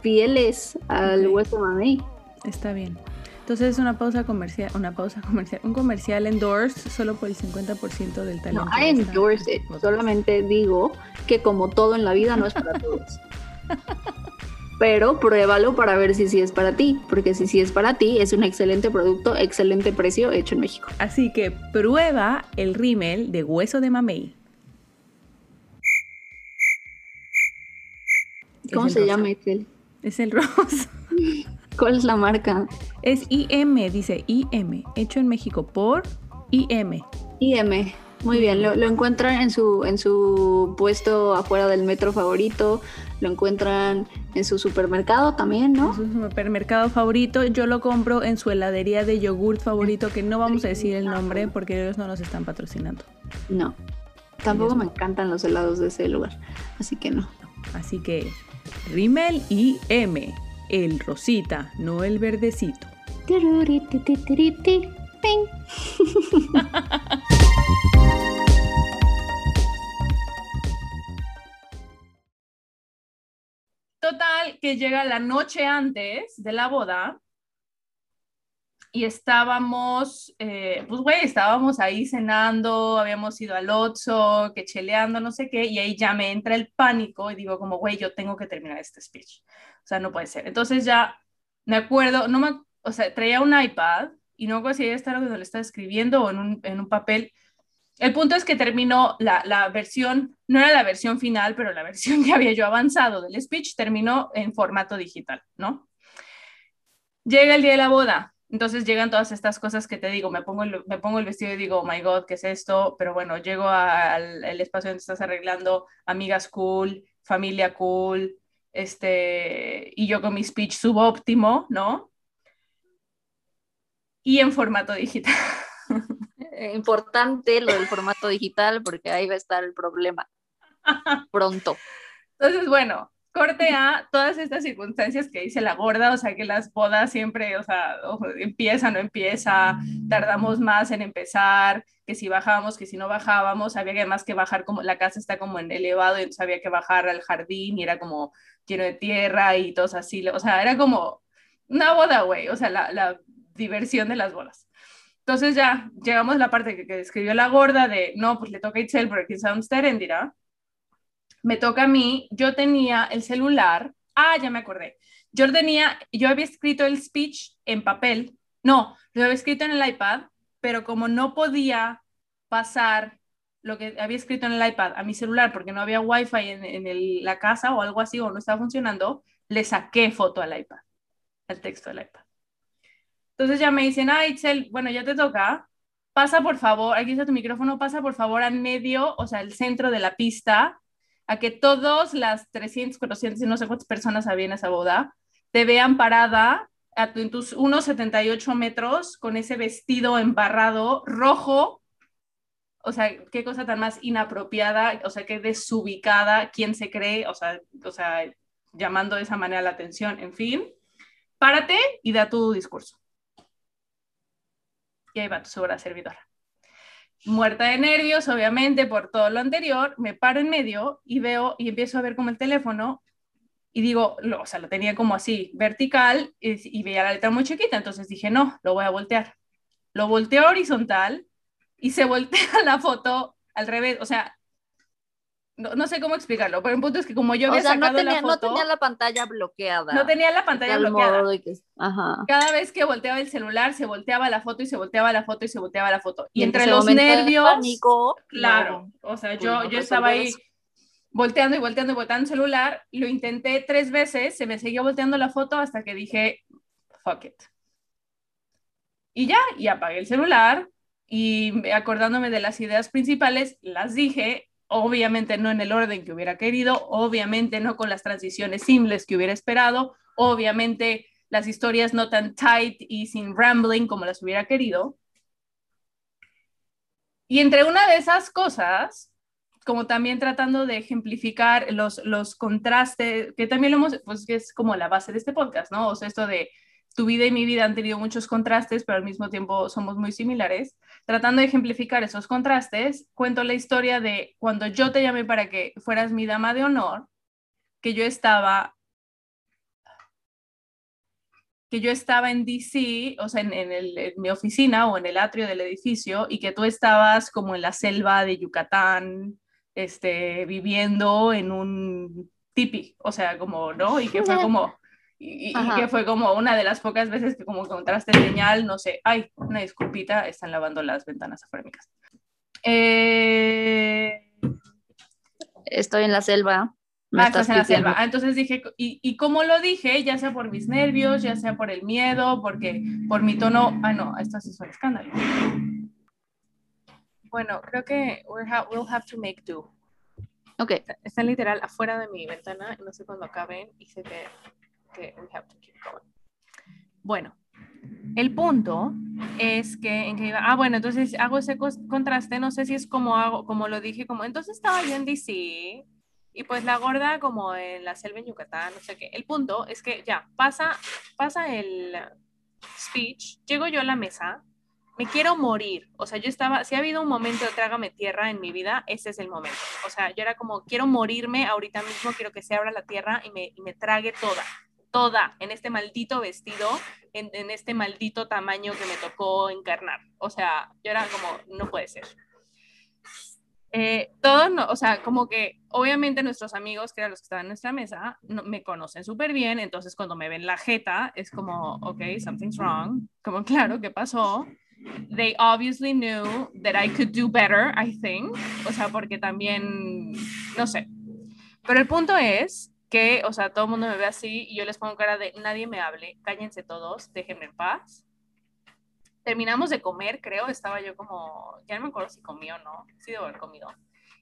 fieles al hueso de mamey. Está bien. Entonces es una pausa comercial, una pausa comercial, un comercial endorse solo por el 50% del talento. No, I endorse it. Solamente digo que como todo en la vida no es para todos. Pero pruébalo para ver si sí es para ti, porque si sí es para ti, es un excelente producto, excelente precio hecho en México. Así que prueba el rímel de hueso de mamey. ¿Cómo se llama, Excel? Es el rosa. ¿Cuál es la marca? Es IM, dice IM, hecho en México por IM. IM, muy bien, lo, encuentran en su, en su puesto afuera del metro favorito, lo encuentran en su supermercado también, ¿no? En su supermercado favorito, yo lo compro en su heladería de yogurt favorito, que no vamos a decir el nombre porque ellos no nos están patrocinando. No, tampoco me encantan los helados de ese lugar, así que no. Así que Rimmel IM el rosita, no el verdecito. Total, que llega la noche antes de la boda y estábamos, eh, pues güey, estábamos ahí cenando, habíamos ido al Otso, que cheleando, no sé qué, y ahí ya me entra el pánico y digo como, güey, yo tengo que terminar este speech. O sea, no puede ser. Entonces ya me acuerdo, no me, o sea, traía un iPad y no ya estaba cuando le estaba escribiendo o en un, en un papel. El punto es que terminó la, la, versión, no era la versión final, pero la versión que había yo avanzado del speech terminó en formato digital, ¿no? Llega el día de la boda, entonces llegan todas estas cosas que te digo, me pongo el, me pongo el vestido y digo, oh my God, ¿qué es esto? Pero bueno, llego al espacio donde estás arreglando, amigas cool, familia cool, este, y yo con mi speech subóptimo, ¿no? Y en formato digital. Eh, importante lo del formato digital porque ahí va a estar el problema pronto. Entonces, bueno, corte a todas estas circunstancias que dice la gorda, o sea, que las bodas siempre, o sea, empieza, no empieza, tardamos más en empezar, que si bajábamos, que si no bajábamos, había que además que bajar como, la casa está como en elevado, y entonces había que bajar al jardín y era como lleno de tierra y todo así, o sea, era como una boda, güey, o sea, la, la, diversión de las bodas. Entonces ya llegamos a la parte que, que describió la gorda de, no, pues le toca a Itzel porque es un dirá me toca a mí, yo tenía el celular, ah, ya me acordé, yo tenía, yo había escrito el speech en papel, no, lo había escrito en el iPad, pero como no podía pasar lo que había escrito en el iPad a mi celular porque no había wifi en, en la casa o algo así o no estaba funcionando, le saqué foto al iPad, al texto del iPad. Entonces ya me dicen, ah, Itzel, bueno, ya te toca, pasa por favor, aquí está tu micrófono, pasa por favor al medio, o sea, al centro de la pista a que todos las 300, 400 y no sé cuántas personas había en esa boda, te vean parada a tu, en tus 1,78 metros con ese vestido embarrado rojo. O sea, qué cosa tan más inapropiada, o sea, qué desubicada, quién se cree, o sea, o sea, llamando de esa manera la atención, en fin. Párate y da tu discurso. Y ahí va tu sobra servidora muerta de nervios, obviamente, por todo lo anterior, me paro en medio y veo y empiezo a ver como el teléfono y digo, lo, o sea, lo tenía como así, vertical y, veía la letra muy chiquita, entonces dije, no, lo voy a voltear. Lo volteo horizontal y se voltea la foto al revés, o sea, no, sé cómo explicarlo, pero el punto es que como yo había sacado no tenía, la foto, no tenía la pantalla bloqueada. No tenía la pantalla bloqueada. Cada vez que volteaba el celular, se volteaba la foto y se volteaba la foto y se volteaba la foto. Y, entre los nervios, claro, o sea, yo, yo estaba ahí volteando y volteando y volteando el celular, lo intenté tres veces, se me seguía volteando la foto hasta que dije, fuck it. Y ya, y apagué el celular y acordándome de las ideas principales, las dije, obviamente no en el orden que hubiera querido, obviamente no con las transiciones simples que hubiera esperado, obviamente las historias no tan tight y sin rambling como las hubiera querido. Y entre una de esas cosas, como también tratando de ejemplificar los, los contrastes, que también lo hemos, pues que es como la base de este podcast, ¿no? O sea, esto de tu vida y mi vida han tenido muchos contrastes, pero al mismo tiempo somos muy similares. Tratando de ejemplificar esos contrastes, cuento la historia de cuando yo te llamé para que fueras mi dama de honor, que yo estaba que yo estaba en DC, o sea, en, en, mi oficina o en el atrio del edificio, y que tú estabas como en la selva de Yucatán, este, viviendo en un tipi, o sea, como, ¿no? Y que fue como, y, que fue como una de las pocas veces que como encontraste señal, no sé, ay, una disculpita, están lavando las ventanas afuera de mi casa. Eh, Estoy en la selva. Ah, estás en la selva. Ah, entonces dije, y, y como lo dije, ya sea por mis nervios, ya sea por el miedo, porque por mi tono, ah, no, esto sí es un escándalo. Bueno, creo que we'll have to make do. Ok. Está literal afuera de mi ventana, no sé cuándo acaben y sé que bueno, el punto es que, en que iba, ah, bueno, entonces hago ese contraste, no sé si es como hago, como lo dije, como, entonces estaba yo en DC y pues la gorda como en la selva en Yucatán, no sé qué. El punto es que ya, pasa, pasa el speech, llego yo a la mesa, me quiero morir, o sea, yo estaba, si ha habido un momento de trágame tierra en mi vida, ese es el momento. O sea, yo era como, quiero morirme ahorita mismo, quiero que se abra la tierra y me, y me trague toda toda en este maldito vestido, en, este maldito tamaño que me tocó encarnar. O sea, yo era como, no puede ser. Eh, todos, no, o sea, como que obviamente nuestros amigos, que eran los que estaban en nuestra mesa, no, me conocen súper bien, entonces cuando me ven la jeta es como, ok, something's wrong, como claro, ¿qué pasó? They obviously knew that I could do better, I think, o sea, porque también, no sé. Pero el punto es que, o sea, todo el mundo me ve así y yo les pongo cara de nadie me hable, cállense todos, déjenme en paz. Terminamos de comer, creo, estaba yo como, ya no me acuerdo si comí o no, sí debo haber comido.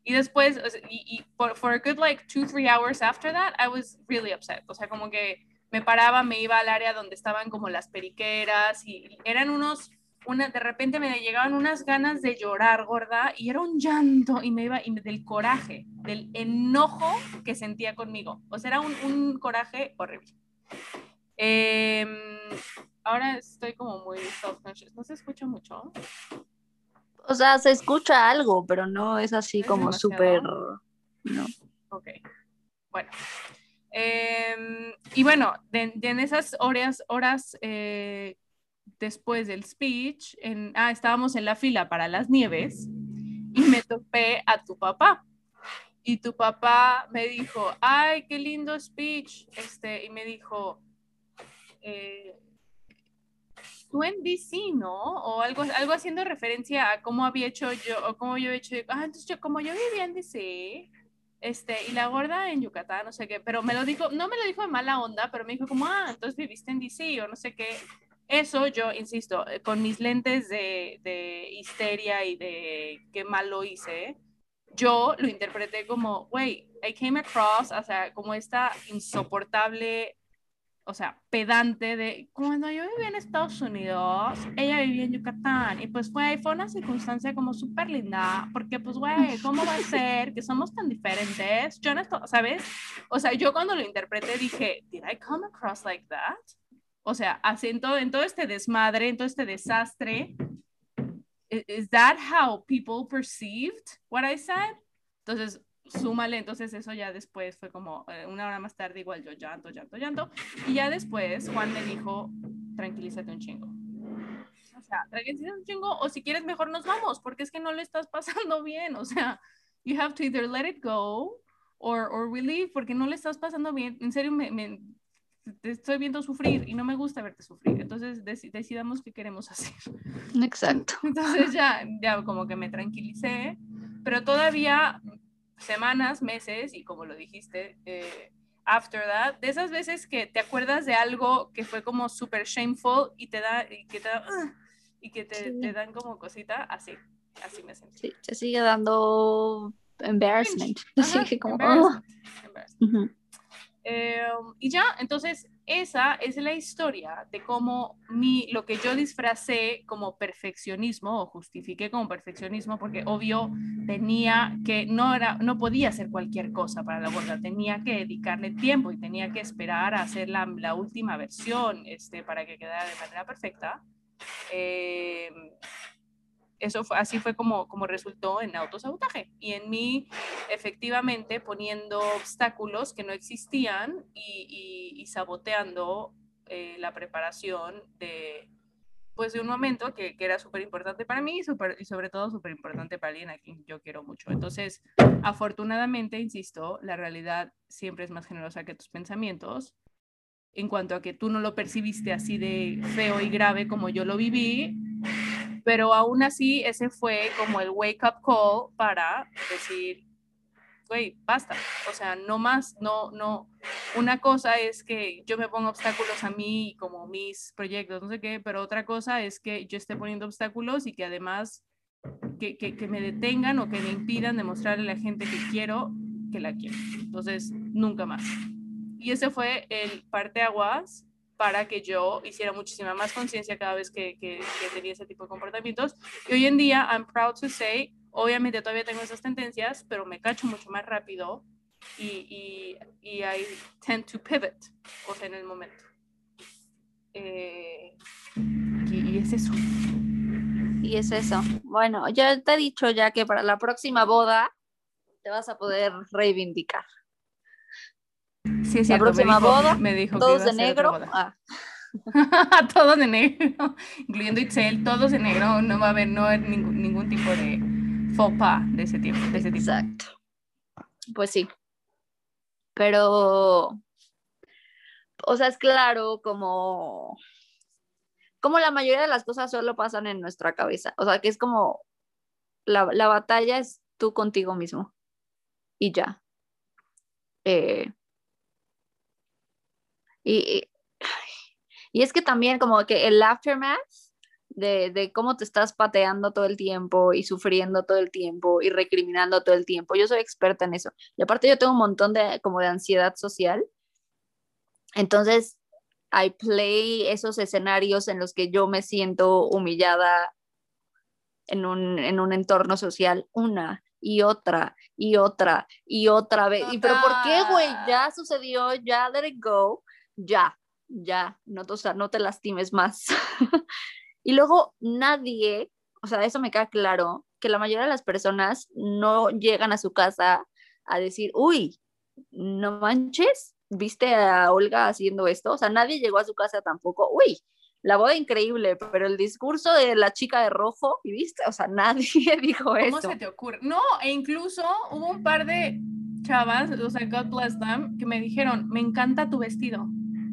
Y después, y, y for, for, a good like two, three hours after that, I was really upset. O sea, como que me paraba, me iba al área donde estaban como las periqueras y eran unos una, de repente me llegaban unas ganas de llorar, gorda, y era un llanto, y me iba, y del coraje, del enojo que sentía conmigo. O sea, era un, un coraje horrible. Em, ahora estoy como muy self-conscious. ¿No se escucha mucho? O sea, se escucha algo, pero no es así como súper... No. Ok. Bueno. Em, y bueno, en esas horas, horas eh, después del speech, en, ah, estábamos en la fila para las nieves y me topé a tu papá. Y tu papá me dijo, ay, qué lindo speech. Este, y me dijo, eh, tú en DC, ¿no? O algo, algo haciendo referencia a cómo había hecho yo, o cómo yo he hecho, ah, entonces yo, como yo vivía en DC, este, y la gorda en Yucatán, no sé qué, pero me lo dijo, no me lo dijo de mala onda, pero me dijo como, ah, entonces viviste en DC, o no sé qué, eso yo, insisto, eh, con mis lentes de, de histeria y de qué mal lo hice, yo lo interpreté como, wait, I came across, o sea, como esta insoportable, o sea, pedante de, cuando yo vivía en Estados Unidos, ella vivía en Yucatán, y pues, güey, fue una circunstancia como súper linda, porque pues, güey, ¿cómo va a ser que somos tan diferentes? Yo no estoy, ¿sabes? O sea, yo cuando lo interpreté dije, did I come across like that? O sea, en todo, en todo este desmadre, en todo este desastre, ¿is that how people perceived what I said? Entonces, súmale, entonces eso ya después fue como eh, una hora más tarde, igual yo llanto, llanto, llanto. Y ya después Juan me dijo, tranquilízate un chingo. O sea, tranquilízate un chingo, o si quieres mejor nos vamos, porque es que no le estás pasando bien. O sea, you have to either let it go or, or we leave, porque no le estás pasando bien. En serio, me, me te estoy viendo sufrir y no me gusta verte sufrir. Entonces decidamos qué queremos hacer. Exacto. Entonces ya, ya como que me tranquilicé, pero todavía semanas, meses y como lo dijiste, eh, after that, de esas veces que te acuerdas de algo que fue como súper shameful y te da, y que te da, y que te, te dan como cosita, así, así me sentí. Sí, te sigue dando embarrassment. Así como, oh. Em, y ya, entonces esa es la historia de cómo mi, lo que yo disfracé como perfeccionismo o justifiqué como perfeccionismo, porque obvio tenía que, no, era, no podía hacer cualquier cosa para la boda, tenía que dedicarle tiempo y tenía que esperar a hacer la, la última versión este, para que quedara de manera perfecta. Eh, eso fue, así fue como, como resultó en autosabotaje. Y en mí, efectivamente, poniendo obstáculos que no existían y, saboteando eh, la preparación de, pues, de un momento que, que era súper importante para mí super, y sobre todo súper importante para alguien a quien yo quiero mucho. Entonces, afortunadamente, insisto, la realidad siempre es más generosa que tus pensamientos en cuanto a que tú no lo percibiste así de feo y grave como yo lo viví, pero aún así ese fue como el wake up call para decir, güey, basta, o sea, no más, no, no, una cosa es que yo me ponga obstáculos a mí como mis proyectos, no sé qué, pero otra cosa es que yo esté poniendo obstáculos y que además que, que, que me detengan o que me impidan demostrarle a la gente que quiero que la quiero. Entonces, nunca más. Y ese fue el parteaguas para que yo hiciera muchísima más conciencia cada vez que, que, tenía ese tipo de comportamientos. Y hoy en día, I'm proud to say, obviamente todavía tengo esas tendencias, pero me cacho mucho más rápido y, y, y I tend to pivot, o sea, en el momento. Eh, y, es eso. Y es eso. Bueno, ya te he dicho ya que para la próxima boda te vas a poder reivindicar. Sí, es la próxima boda, me dijo todos de negro. Ah. todos de negro, incluyendo Itzel, todos de negro, no va a haber, no ningún, ningún tipo de faux pas de ese. De ese tipo. Exacto. Pues sí. Pero, o sea, es claro como, como la mayoría de las cosas solo pasan en nuestra cabeza. O sea, que es como la, la batalla es tú contigo mismo y ya. Eh, y, y es que también como que el aftermath de, de, cómo te estás pateando todo el tiempo y sufriendo todo el tiempo y recriminando todo el tiempo. Yo soy experta en eso. Y aparte yo tengo un montón de como de ansiedad social. Entonces, I play esos escenarios en los que yo me siento humillada en un, en un entorno social una y otra y otra y otra vez. ¿Y pero por qué, güey? Ya sucedió, ya let it go ya, ya, no, o no te lastimes más. y luego nadie, o sea, eso me queda claro, que la mayoría de las personas no llegan a su casa a decir, uy, no manches, viste a Olga haciendo esto, o sea, nadie llegó a su casa tampoco, uy, la boda increíble, pero el discurso de la chica de rojo, ¿y viste? O sea, nadie dijo eso. ¿Cómo se te ocurre? No, e incluso hubo un par de chavas, o sea, God bless them, que me dijeron, me encanta tu vestido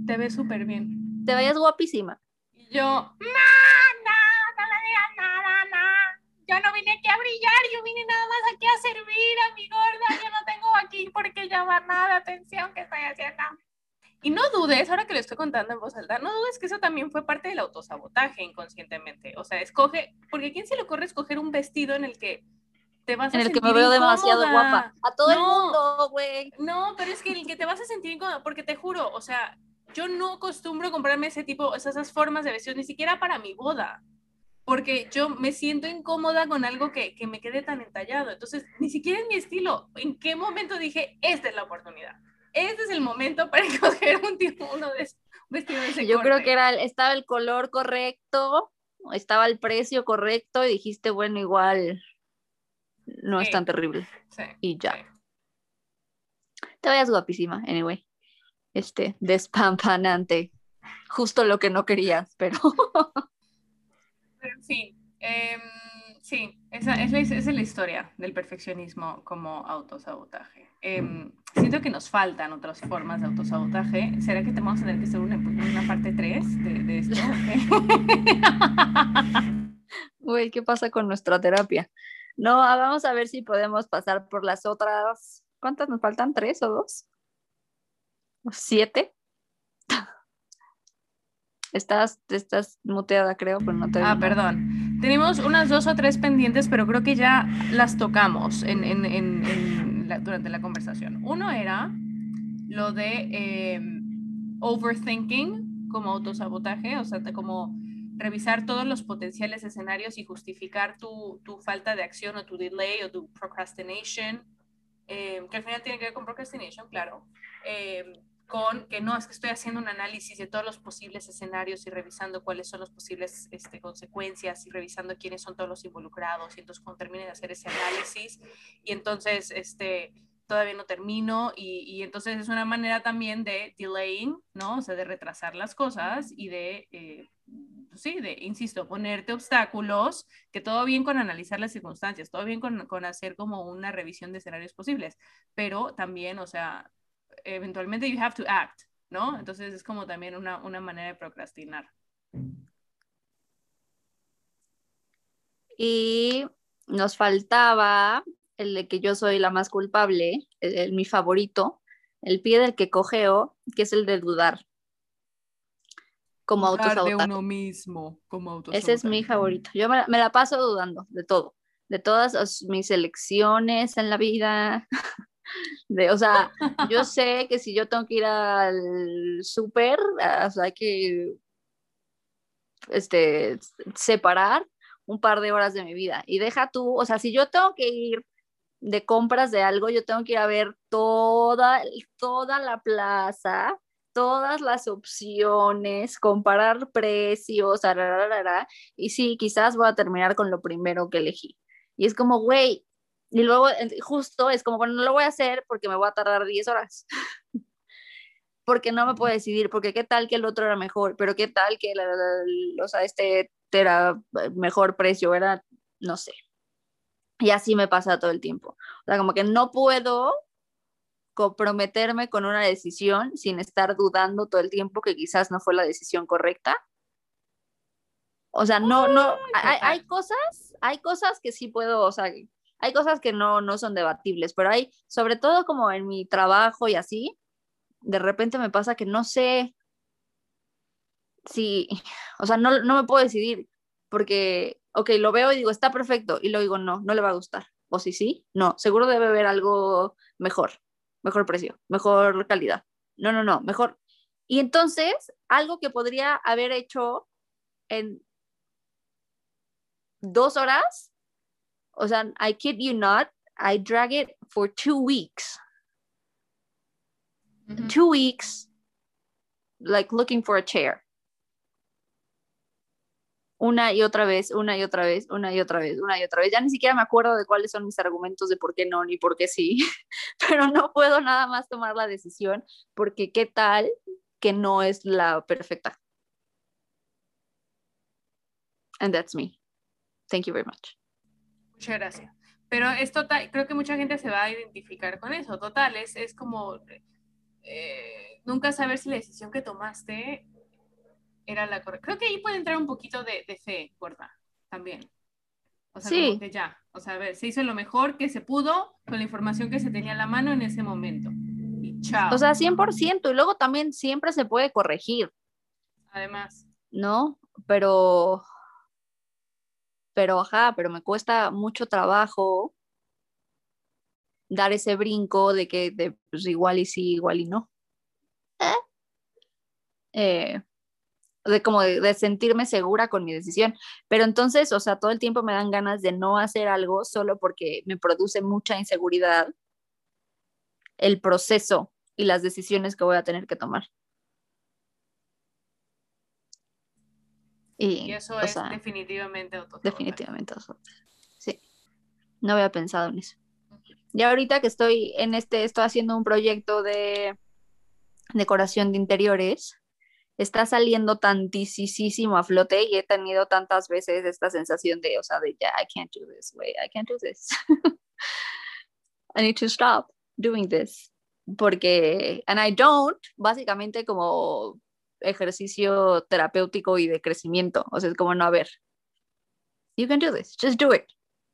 te ves súper bien. Te vayas guapísima. Y yo, no, no, no le digas nada, no. Yo no vine aquí a brillar, yo vine nada más aquí a servir a mi gorda. Yo no tengo aquí por qué llamar nada de atención que estoy haciendo. Y no dudes, ahora que lo estoy contando en voz alta, no dudes que eso también fue parte del autosabotaje inconscientemente. O sea, escoge, porque ¿a quién se le ocurre escoger un vestido en el que te vas a en el que me veo demasiado guapa. A todo el mundo, güey. No, pero es que el que te vas a sentir incómoda, porque te juro, o sea, yo no acostumbro comprarme ese tipo, esas formas de vestido, ni siquiera para mi boda, porque yo me siento incómoda con algo que, que, me quede tan entallado. Entonces, ni siquiera es mi estilo. ¿En qué momento dije, esta es la oportunidad? Este es el momento para escoger un tipo, uno de vestido de ese Yo creo que era, estaba el color correcto, estaba el precio correcto y dijiste, bueno, igual no es tan terrible. Sí, y ya. Te vayas guapísima, anyway este, despampanante. Justo lo que no querías, pero... en fin, em, sí, esa, es la, historia del perfeccionismo como autosabotaje. Em, siento que nos faltan otras formas de autosabotaje. ¿Será que te vamos a tener que hacer una, una parte 3 de, de esto? Uy, ¿qué pasa con nuestra terapia? No, vamos a ver si podemos pasar por las otras. ¿Cuántas nos faltan? ¿Tres o dos? Siete. Estás, estás muteada, creo, pero no te Ah, perdón. Tenemos unas dos o tres pendientes, pero creo que ya las tocamos en, en, en, durante la conversación. Uno era lo de em, overthinking como autosabotaje, o sea, como revisar todos los potenciales escenarios y justificar tu, tu falta de acción o tu delay o tu procrastination, em, que al final tiene que ver con procrastination, claro. Em, con que no, es que estoy haciendo un análisis de todos los posibles escenarios y revisando cuáles son las posibles este, consecuencias y revisando quiénes son todos los involucrados. Y entonces cuando termine de hacer ese análisis y entonces este, todavía no termino y, y entonces es una manera también de delaying, ¿no? O sea, de retrasar las cosas y de... Eh, sí, de, insisto, ponerte obstáculos, que todo bien con analizar las circunstancias, todo bien con, con, hacer como una revisión de escenarios posibles, pero también, o sea, eventualmente you have to act, ¿no? Entonces es como también una, una manera de procrastinar. Y nos faltaba el de que yo soy la más culpable, el, mi favorito, el pie del que cogeo, que es el de dudar. Como autosabotaje. de uno mismo, como Ese es mi favorito. Yo me, me, la paso dudando de todo, de todas mis elecciones en la vida, De, o sea, yo sé que si yo tengo que ir al súper, o sea, hay que este, separar un par de horas de mi vida. Y deja tú, o sea, si yo tengo que ir de compras de algo, yo tengo que ir a ver toda, toda la plaza, todas las opciones, comparar precios, y sí, quizás voy a terminar con lo primero que elegí. Y es como, güey, y luego justo es como, bueno, no lo voy a hacer porque me voy a tardar 10 horas. porque no me puedo decidir, porque qué tal que el otro era mejor, pero qué tal que la, o sea, este era mejor precio, era, no sé. Y así me pasa todo el tiempo. O sea, como que no puedo comprometerme con una decisión sin estar dudando todo el tiempo que quizás no fue la decisión correcta. O sea, no, no, hay, hay cosas, hay cosas que sí puedo, o sea, hay cosas que no, no son debatibles, pero hay, sobre todo como en mi trabajo y así, de repente me pasa que no sé si, o sea, no, no me puedo decidir porque, ok, lo veo y digo, está perfecto, y luego digo, no, no le va a gustar. O si sí, no, seguro debe haber algo mejor, mejor precio, mejor calidad. No, no, no, mejor. Y entonces, algo que podría haber hecho en dos horas, o sea, I kid you not, I drag it for two weeks. Two weeks, like looking for a chair. Una y otra vez, una y otra vez, una y otra vez, una y otra vez. Ya ni siquiera me acuerdo de cuáles son mis argumentos de por qué no ni por qué sí, pero no puedo nada más tomar la decisión porque qué tal que no es la perfecta. And that's me. Thank you very much. Muchas gracias. Pero es total, creo que mucha gente se va a identificar con eso. Total, es, es como eh, nunca saber si la decisión que tomaste era la correcta. Creo que ahí puede entrar un poquito de, fe, gorda, también. O sea, sí. ya. O sea, a ver, se hizo lo mejor que se pudo con la información que se tenía a la mano en ese momento. Y chao. O sea, 100%. Y luego también siempre se puede corregir. Además. ¿No? Pero pero ajá, pero me cuesta mucho trabajo dar ese brinco de que de, pues, igual y sí, igual y no. ¿Eh? De como de, sentirme segura con mi decisión. Pero entonces, o sea, todo el tiempo me dan ganas de no hacer algo solo porque me produce mucha inseguridad el proceso y las decisiones que voy a tener que tomar. Y, eso es definitivamente Definitivamente Sí. No había pensado en eso. Y ahorita que estoy en este, estoy haciendo un proyecto de decoración de interiores, está saliendo tantísimo a flote y he tenido tantas veces esta sensación de, o sea, de ya, I can't do this, way, I can't do this. I need to stop doing this. Porque, and I don't, básicamente como ejercicio terapéutico y de crecimiento. O sea, es como, no, a ver, you can do this, just do it.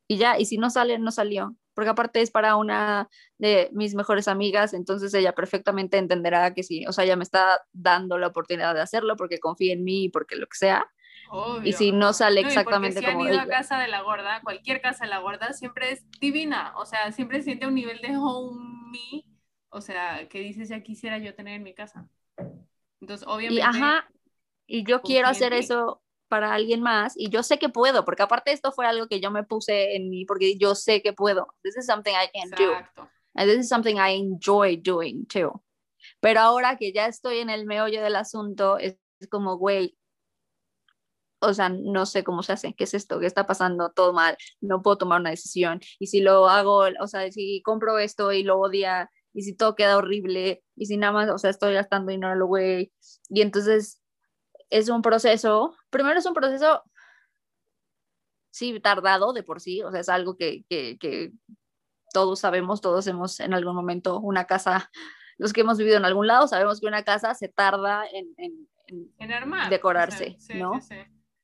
Y ya, y si no sale, no salió. porque aparte es para una de mis mejores amigas, entonces ella perfectamente entenderá que sí, o sea, ella me está dando la oportunidad de hacerlo porque confía en mí, porque lo que sea. Y si no sale exactamente si como han ido a casa de la gorda, cualquier casa de la gorda siempre es divina, o sea, siempre siente un nivel de homey, o sea, que dices ya quisiera yo tener en mi casa. Entonces, obviamente. Y, ajá, y yo quiero hacer eso para alguien más y yo sé que puedo, porque aparte esto fue algo que yo me puse en mí, porque yo sé que puedo. This is something I can do. And this is something I enjoy doing too. Pero ahora que ya estoy en el meollo del asunto, es, como, güey, o sea, no sé cómo se hace, qué es esto, qué está pasando, todo mal, no puedo tomar una decisión. Y si lo hago, o sea, si compro esto y lo odia, y si todo queda horrible, y si nada más, o sea, estoy gastando dinero, güey. Y entonces es un proceso, primero es un proceso, sí, tardado de por sí, o sea, es algo que, todos sabemos, todos hemos en algún momento una casa, los que hemos vivido en algún lado, sabemos que una casa se tarda en, en, decorarse, ¿no?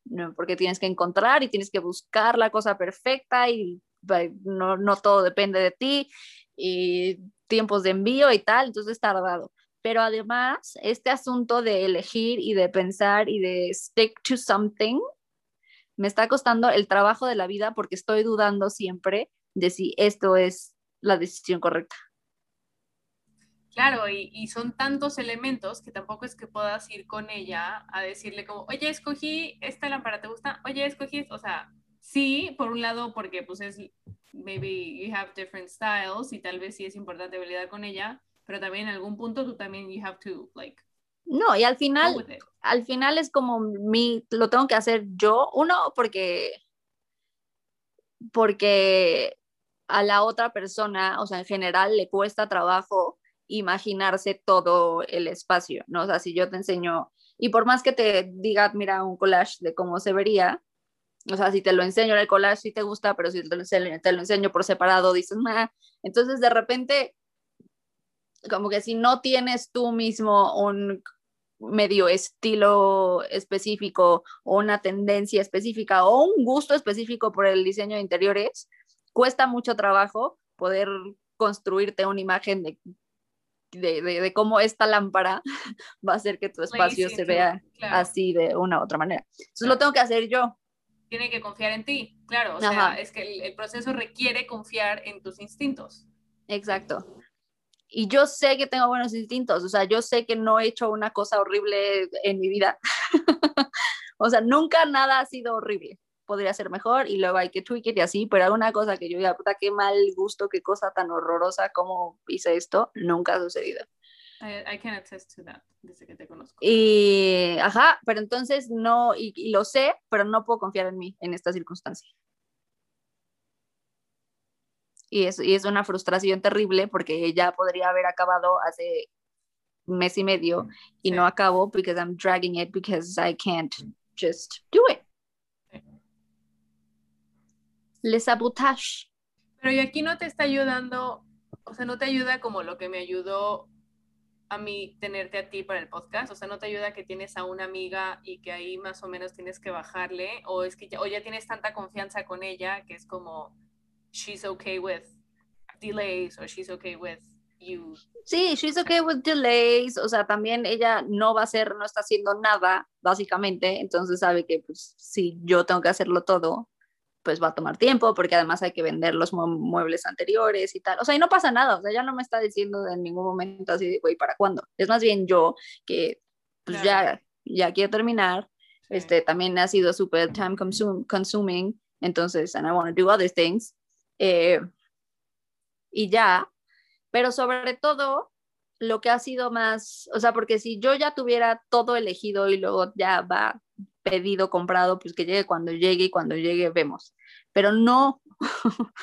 ¿no? Porque tienes que encontrar y tienes que buscar la cosa perfecta y no, no todo depende de ti y tiempos de envío y tal, entonces es tardado pero además este asunto de elegir y de pensar y de stick to something me está costando el trabajo de la vida porque estoy dudando siempre de si esto es la decisión correcta. Claro, y, son tantos elementos que tampoco es que puedas ir con ella a decirle como, oye, escogí esta lámpara, ¿te gusta? Oye, escogí, o sea, sí, por un lado, porque pues es, maybe you have different styles y tal vez sí es importante lidiar con ella, pero también en algún punto tú también you have to like no, y al final, al final es como mi, lo tengo que hacer yo, uno, porque, porque a la otra persona, o sea, en general le cuesta trabajo imaginarse todo el espacio, ¿no? O sea, si yo te enseño, y por más que te diga, mira, un collage de cómo se vería, o sea, si te lo enseño en el collage sí te gusta, pero si te lo enseño, te lo enseño por separado, dices, nah. entonces de repente como que si no tienes tú mismo un medio estilo específico o una tendencia específica o un gusto específico por el diseño de interiores, cuesta mucho trabajo poder construirte una imagen de, de, cómo esta lámpara va a hacer que tu espacio se vea así de una u otra manera. Entonces lo tengo que hacer yo. Tiene que confiar en ti, claro. O sea, es que el proceso requiere confiar en tus instintos. Exacto y yo sé que tengo buenos instintos, o sea, yo sé que no he hecho una cosa horrible en mi vida. o sea, nunca nada ha sido horrible. Podría ser mejor y luego hay que tweak it y así, pero alguna cosa que yo diga, puta, qué mal gusto, qué cosa tan horrorosa, cómo hice esto, nunca ha sucedido. I, can attest to that, desde que te conozco. Y, ajá, pero entonces no, y, y lo sé, pero no puedo confiar en mí en esta circunstancia y es, y es una frustración terrible porque ya podría haber acabado hace mes y medio y no acabo because I'm dragging it because I can't just do it. Le sabotage. Pero y aquí no te está ayudando, o sea, no te ayuda como lo que me ayudó a mí tenerte a ti para el podcast, o sea, no te ayuda que tienes a una amiga y que ahí más o menos tienes que bajarle, o es que ya, o ya tienes tanta confianza con ella que es como, she's okay with delays or she's okay with you. Sí, she's okay with delays, o sea, también ella no va a hacer, no está haciendo nada, básicamente, entonces sabe que pues si yo tengo que hacerlo todo, pues va a tomar tiempo, porque además hay que vender los muebles anteriores y tal. O sea, y no pasa nada, o sea, ella no me está diciendo en ningún momento así de, güey, ¿para cuándo? Es más bien yo que pues ya, ya quiero terminar, este, también ha sido súper time consuming, entonces, and I want to do other things. Eh, y ya, pero sobre todo lo que ha sido más, o sea, porque si yo ya tuviera todo elegido y luego ya va pedido, comprado, pues que llegue cuando llegue y cuando llegue vemos, pero no,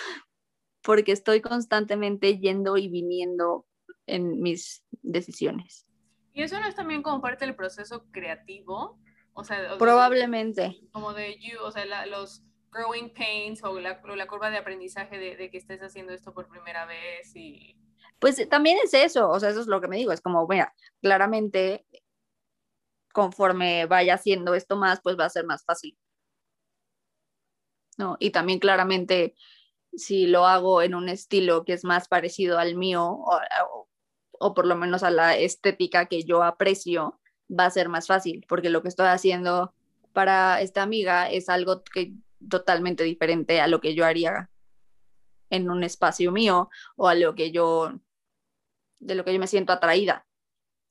porque estoy constantemente yendo y viniendo en mis decisiones. ¿Y eso no es también como parte del proceso creativo? O sea, probablemente. como de you, o sea, los growing pains o la, la curva de aprendizaje de, de, que estés haciendo esto por primera vez y... Pues también es eso, o sea, eso es lo que me digo, es como, mira, claramente conforme vaya haciendo esto más, pues va a ser más fácil. ¿No? Y también claramente si lo hago en un estilo que es más parecido al mío o, o por lo menos a la estética que yo aprecio, va a ser más fácil, porque lo que estoy haciendo para esta amiga es algo que totalmente diferente a lo que yo haría en un espacio mío o a lo que yo de lo que yo me siento atraída,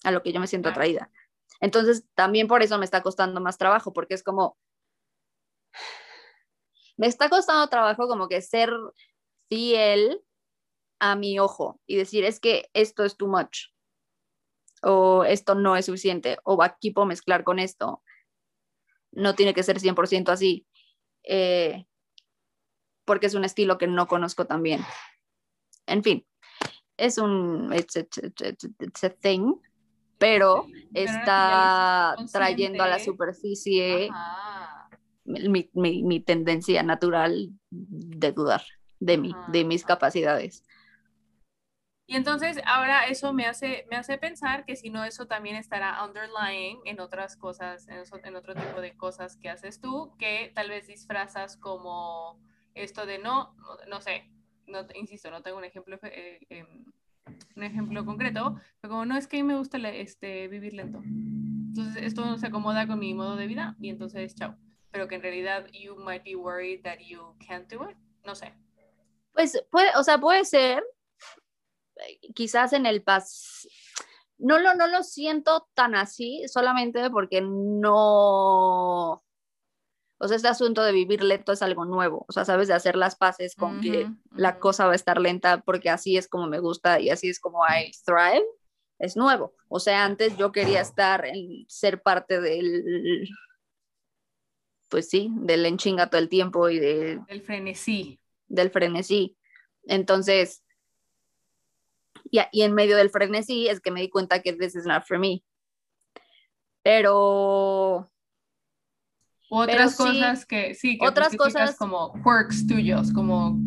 a lo que yo me siento atraída. Entonces, también por eso me está costando más trabajo, porque es como, me está costando trabajo como que ser fiel a mi ojo y decir, es que esto es too much, o esto no es suficiente, o aquí puedo mezclar con esto. No tiene que ser 100% así, eh, porque es un estilo que no conozco tan bien. En fin, es un, it's, a thing, pero está trayendo a la superficie mi, mi, mi, tendencia natural de dudar de mí, de mis capacidades. Y entonces ahora eso me hace, me hace pensar que si no, eso también estará underlying en otras cosas, en, otro tipo de cosas que haces tú, que tal vez disfrazas como esto de no, no, sé, no, insisto, no tengo un ejemplo, eh, em, un ejemplo concreto, pero como no es que me gusta este, vivir lento. Entonces esto no se acomoda con mi modo de vida y entonces chao. Pero que en realidad you might be worried that you can't do it. No sé. Pues puede, o sea, puede ser, quizás en el pas no lo, no lo siento tan así, solamente porque no, o sea, este asunto de vivir lento es algo nuevo, o sea, sabes, de hacer las paces con que la cosa va a estar lenta porque así es como me gusta y así es como I thrive, es nuevo. O sea, antes yo quería estar en ser parte del, pues sí, del enchinga todo el tiempo y de, del frenesí. Del frenesí. Entonces, y, en medio del frenesí es que me di cuenta que this is not for me. Pero... Otras cosas que, sí, que otras cosas como quirks tuyos, como,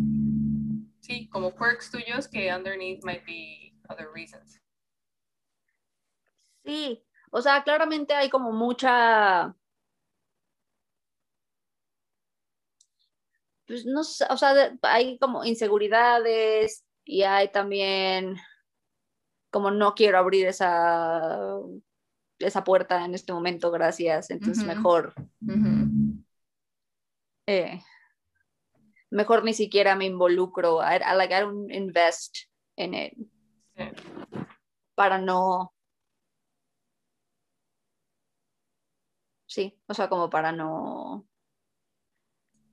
sí, como quirks tuyos que underneath might be other reasons. Sí, o sea, claramente hay como mucha... Pues no sé, o sea, hay como inseguridades y hay también como no quiero abrir esa, esa puerta en este momento, gracias, entonces mejor, eh, mejor ni siquiera me involucro, I, like, I don't invest in it, para no, sí, o sea, como para no...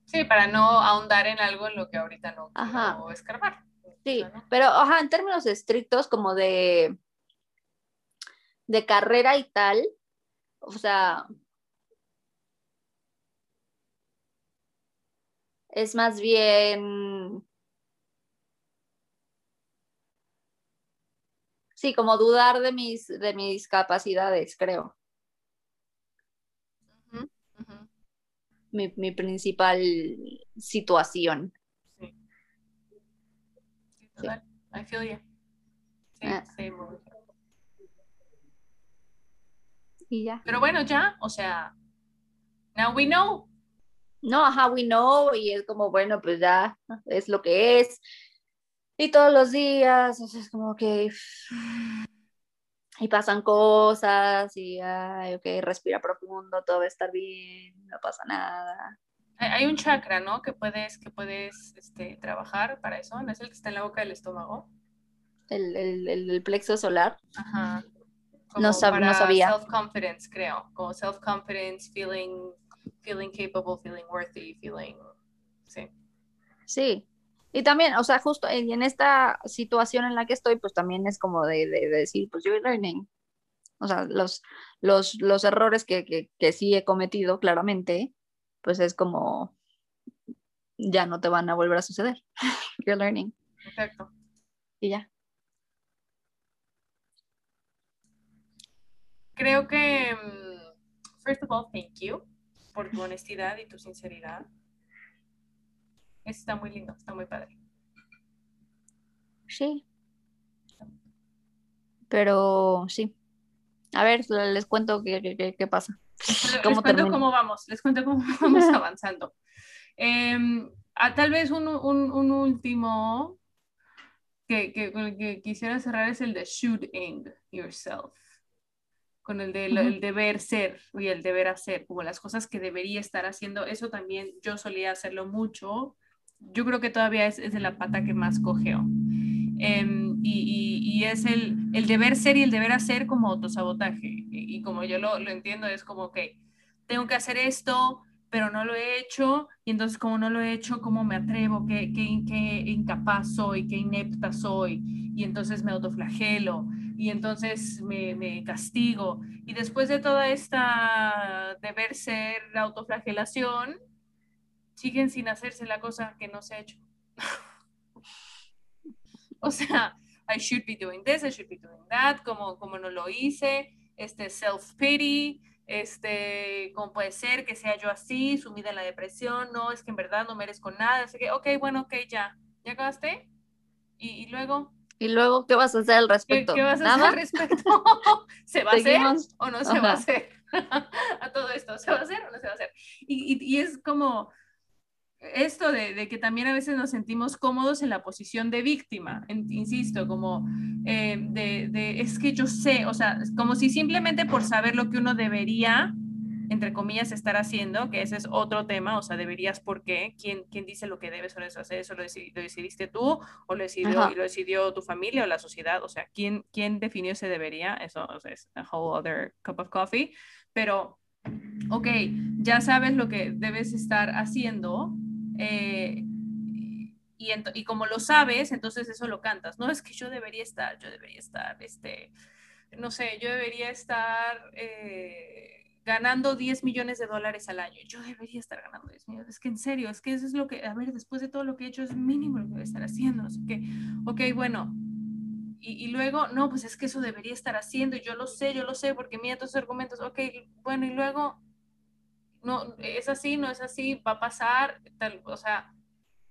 Sí, para no ahondar en algo en lo que ahorita no quiero escarbar. Sí, pero en términos estrictos como de, de carrera y tal, o sea, es más bien, sí, como dudar de mis, de mis capacidades, creo. Mi, mi principal situación. I feel you. Ah. Y ya. Pero bueno, ya, o sea, now we know. No, ajá, we know, y es como, bueno, pues ya, es lo que es. Y todos los días, o sea, es como que. Y pasan cosas, y, ay, ok, respira profundo, todo va a estar bien, no pasa nada. Hay un chakra, ¿no? Que puedes, que puedes este, trabajar para eso. ¿No es el que está en la boca del estómago? El, el, el plexo solar. Ajá. No, sabía. Self-confidence, creo. Como self-confidence, feeling, feeling capable, feeling worthy, feeling... Sí. Sí. Y también, o sea, justo en esta situación en la que estoy, pues también es como de, de, decir, pues yo learning. O sea, los, los, los errores que, que, que sí he cometido, claramente, pues es como ya no te van a volver a suceder. You're learning. Exacto. Y ya. Creo que, mm, first of all, thank you por tu honestidad y tu sinceridad. Está muy lindo, está muy padre. Sí. Pero sí. A ver, les cuento qué, qué pasa. Les, cuento cómo vamos, les cuento cómo vamos avanzando. Em, ah, tal vez un, un, último que, que, con el que quisiera cerrar es el de shooting yourself, con el de el deber ser y el deber hacer, como las cosas que debería estar haciendo. Eso también yo solía hacerlo mucho. Yo creo que todavía es, es de la pata que más cogeo. Em, y, y, es el, el, deber ser y el deber hacer como autosabotaje. Y, y como yo lo, lo, entiendo, es como que tengo que hacer esto, pero no lo he hecho, y entonces como no lo he hecho, ¿cómo me atrevo? ¿Qué, qué, qué incapaz soy? ¿Qué inepta soy? Y entonces me autoflagelo, y entonces me, me castigo. Y después de toda esta deber ser autoflagelación, siguen sin hacerse la cosa que no se ha hecho. o sea, I should be doing this, I should be doing that, como, como no lo hice, este self-pity, este, ¿cómo puede ser que sea yo así, sumida en la depresión? No, es que en verdad no merezco nada. Así que, ok, bueno, ok, ya. ¿Ya acabaste? Y, luego... ¿Y luego qué vas a hacer al respecto? ¿Qué, vas a hacer al respecto? ¿Se va a hacer o no se va a hacer? a todo esto, ¿se va a hacer o no se va a hacer? Y, y, y es como esto de, de, que también a veces nos sentimos cómodos en la posición de víctima, insisto, como eh, de, de, es que yo sé, o sea, como si simplemente por saber lo que uno debería, entre comillas, estar haciendo, que ese es otro tema, o sea, deberías, ¿por qué? ¿Quién, quién dice lo que debes o debes hacer? ¿Eso lo, decidiste tú o lo decidió, lo decidió tu familia o la sociedad? O sea, ¿quién, quién definió ese debería? Eso es a whole other cup of coffee, pero, ok, ya sabes lo que debes estar haciendo, eh, y, y, como lo sabes, entonces eso lo cantas. No es que yo debería estar, yo debería estar, este, no sé, yo debería estar eh, ganando 10 millones de dólares al año. Yo debería estar ganando 10 millones. Es que en serio, es que eso es lo que, a ver, después de todo lo que he hecho, es mínimo lo que debe estar haciendo. Así que, ok, bueno. Y, y, luego, no, pues es que eso debería estar haciendo, yo lo sé, yo lo sé, porque mira todos esos argumentos, ok, bueno, y luego, no, es así, no es así, va a pasar, tal, o sea,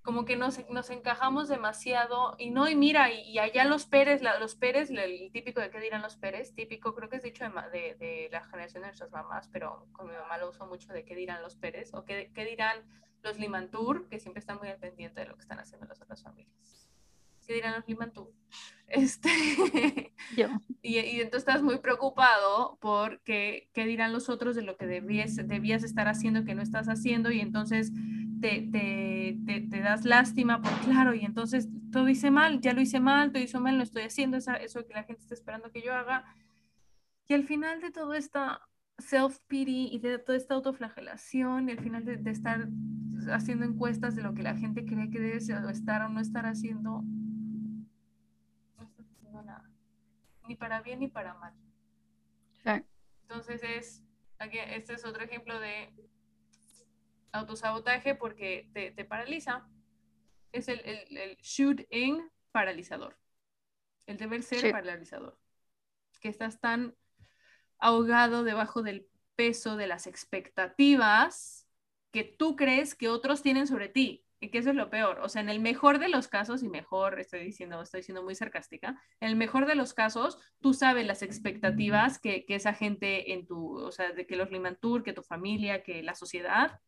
como que nos, nos encajamos demasiado y no, y mira, y, allá los Pérez, los Pérez, el típico de qué dirán los Pérez, típico, creo que es dicho de, de, la generación de nuestras mamás, pero con mi mamá lo uso mucho de qué dirán los Pérez, o qué, qué dirán los Limantur, que siempre están muy al pendiente de lo que están haciendo las otras familias. ¿Qué dirán los Limantur? Este, Y, y, entonces estás muy preocupado por qué, qué dirán los otros de lo que debías, debías estar haciendo que no estás haciendo y entonces te, te, te, das lástima por claro y entonces todo hice mal, ya lo hice mal, todo hice mal, no estoy haciendo esa, eso que la gente está esperando que yo haga. Y al final de todo esta self-pity y de toda esta autoflagelación y al final de, de estar haciendo encuestas de lo que la gente cree que debe estar o no estar haciendo, ni para bien ni para mal. Entonces es, aquí, este es otro ejemplo de autosabotaje porque te, te paraliza. Es el, el, el shoot-in paralizador. El deber ser paralizador. Que estás tan ahogado debajo del peso de las expectativas que tú crees que otros tienen sobre ti que eso es lo peor. O sea, en el mejor de los casos, y mejor estoy diciendo, estoy siendo muy sarcástica, en el mejor de los casos, tú sabes las expectativas que, que esa gente en tu, o sea, de que los Limantur, que tu familia, que la sociedad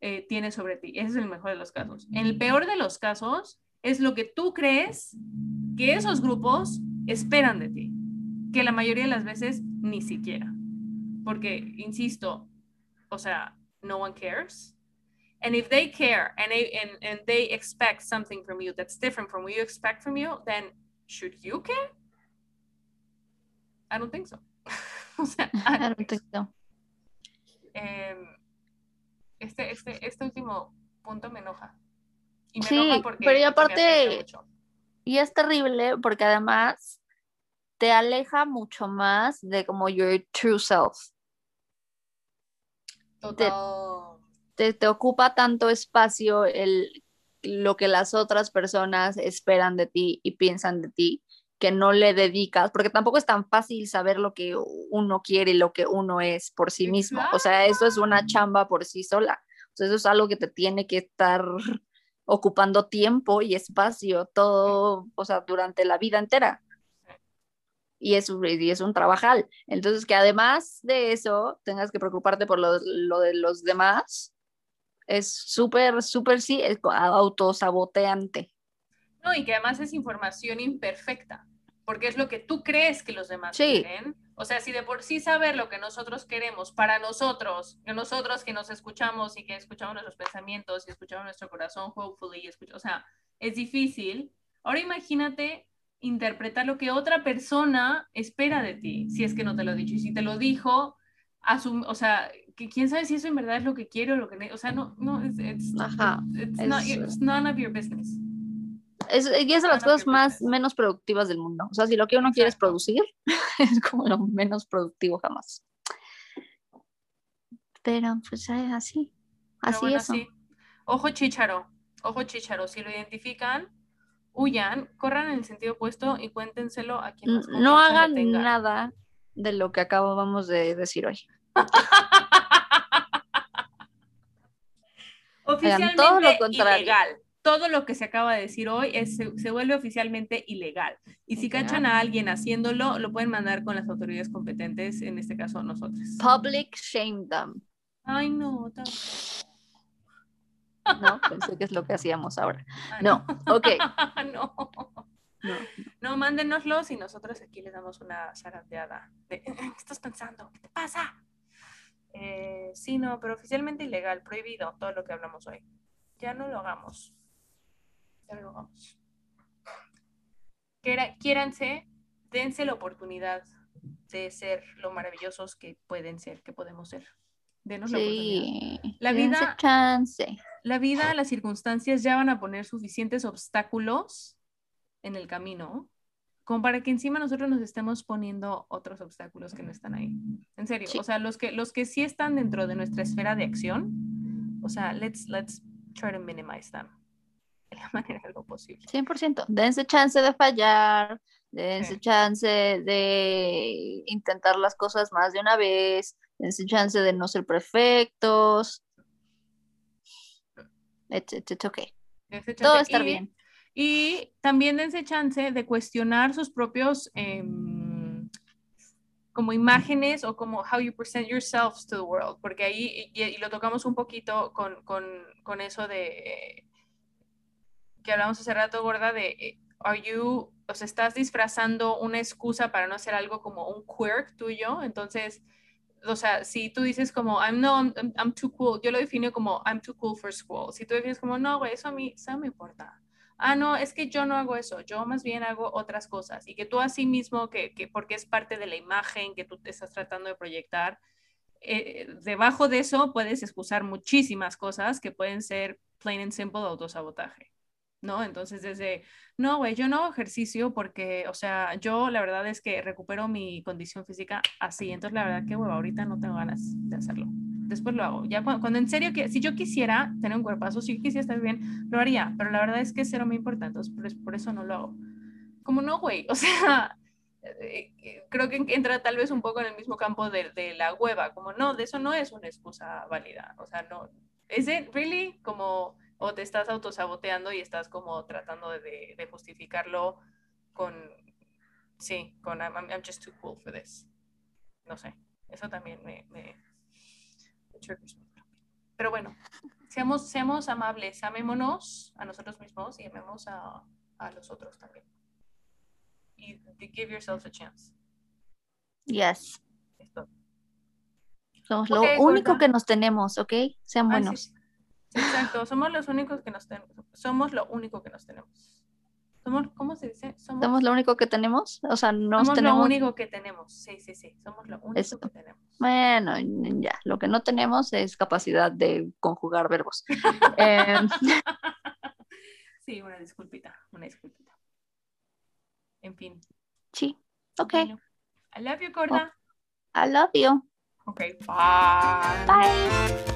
eh, tiene sobre ti. Ese es el mejor de los casos. En el peor de los casos, es lo que tú crees que esos grupos esperan de ti, que la mayoría de las veces ni siquiera. Porque, insisto, o sea, no one cares And if they care and they, and, and they expect something from you that's different from what you expect from you, then should you care? I don't think so. I don't, think so. Eh, este, este, este último punto me enoja. Y me sí, enoja porque pero y aparte, y es terrible porque además te aleja mucho más de como your true self. Total te, ocupa tanto espacio el, lo que las otras personas esperan de ti y piensan de ti, que no le dedicas, porque tampoco es tan fácil saber lo que uno quiere y lo que uno es por sí mismo. O sea, eso es una chamba por sí sola. O sea, eso es algo que te tiene que estar ocupando tiempo y espacio todo, o sea, durante la vida entera. Y es, y es un trabajal. Entonces, que además de eso tengas que preocuparte por lo, lo de los demás, es súper, súper, sí, autosaboteante. No, y que además es información imperfecta, porque es lo que tú crees que los demás quieren. O sea, si de por sí saber lo que nosotros queremos para nosotros, que nosotros que nos escuchamos y que escuchamos nuestros pensamientos y escuchamos nuestro corazón, hopefully, o sea, es difícil. Ahora imagínate interpretar lo que otra persona espera de ti, si es que no te lo ha dicho. Y si te lo dijo, o sea, que quién sabe si eso en verdad es lo que quiero o lo que... O sea, no, no, it's, it's, it's, none of your business. Es, y es de las cosas más menos productivas del mundo. O sea, si lo que uno quiere es producir, es como lo menos productivo jamás. Pero pues eh, así, así es. Ojo chicharo, ojo chicharo, si lo identifican, huyan, corran en el sentido opuesto y cuéntenselo a quien No hagan nada de lo que acabamos de decir hoy. Oficialmente todo lo contrario. ilegal. Todo lo que se acaba de decir hoy es, se, vuelve oficialmente ilegal. Y si cachan a alguien haciéndolo, lo pueden mandar con las autoridades competentes, en este caso nosotros. Public shame them. Ay, no. No, pensé que es lo que hacíamos ahora. Ah, no, ok. no. No. no, mándenoslos y nosotros aquí les damos una zarandeada de ¿qué estás pensando? ¿Qué te pasa? Eh, sí, no, pero oficialmente ilegal, prohibido todo lo que hablamos hoy. Ya no lo hagamos. Ya no lo hagamos. Quiéranse, dense la oportunidad de ser lo maravillosos que pueden ser, que podemos ser. Denos la oportunidad. La vida, chance. la vida, las circunstancias ya van a poner suficientes obstáculos en el camino, como para que encima nosotros nos estemos poniendo otros obstáculos que no están ahí. En serio, o sea, los que, los que sí están dentro de nuestra esfera de acción, o sea, let's, let's try to minimize them de la manera de lo posible. 100%. Dense chance de fallar, dense chance de intentar las cosas más de una vez, dense chance de no ser perfectos. It's, it's, okay. Todo está bien. Y también dense chance de cuestionar sus propios em, como imágenes o como how you present yourselves to the world, porque ahí, y, lo tocamos un poquito con, con, con, eso de que hablamos hace rato, gorda, de eh, are you, o sea, estás disfrazando una excusa para no hacer algo como un quirk tuyo, entonces o sea, si tú dices como, I'm no, I'm, too cool, yo lo defino como, I'm too cool for school. Si tú defines como, no, güey, eso a mí, eso me importa ah, no, es que yo no hago eso, yo más bien hago otras cosas y que tú así mismo, que, que porque es parte de la imagen que tú te estás tratando de proyectar, eh, debajo de eso puedes excusar muchísimas cosas que pueden ser plain and simple autosabotaje. ¿no? Entonces, desde, no, güey, yo no hago ejercicio porque, o sea, yo la verdad es que recupero mi condición física así, entonces la verdad que, güey, ahorita no tengo ganas de hacerlo después lo hago. Ya cuando, en serio, que si yo quisiera tener un cuerpazo, si yo quisiera estar bien, lo haría, pero la verdad es que cero me importa, entonces por, eso no lo hago. Como no, güey, o sea, eh, eh, creo que entra tal vez un poco en el mismo campo de, de, la hueva, como no, de eso no es una excusa válida, o sea, no, es really como, o te estás autosaboteando y estás como tratando de, de justificarlo con, sí, con I'm, I'm, just too cool for this, no sé, eso también me, me pero bueno, seamos, seamos amables, amémonos a nosotros mismos y amemos a, a los otros también. Y give yourself a chance. Yes. Somos lo único que nos tenemos, ¿ok? Sean ah, buenos. Exacto, somos los únicos que nos tenemos. Somos lo único que nos tenemos. Somos, ¿cómo se dice? Somos, lo único que tenemos. O sea, no somos tenemos... lo único que tenemos. Sí, sí, sí. Somos lo único que tenemos. Bueno, ya. Lo que no tenemos es capacidad de conjugar verbos. Em, sí, una disculpita. Una disculpita. En fin. Sí. Ok. I love you, Corda. I love you. Ok, bye. Bye.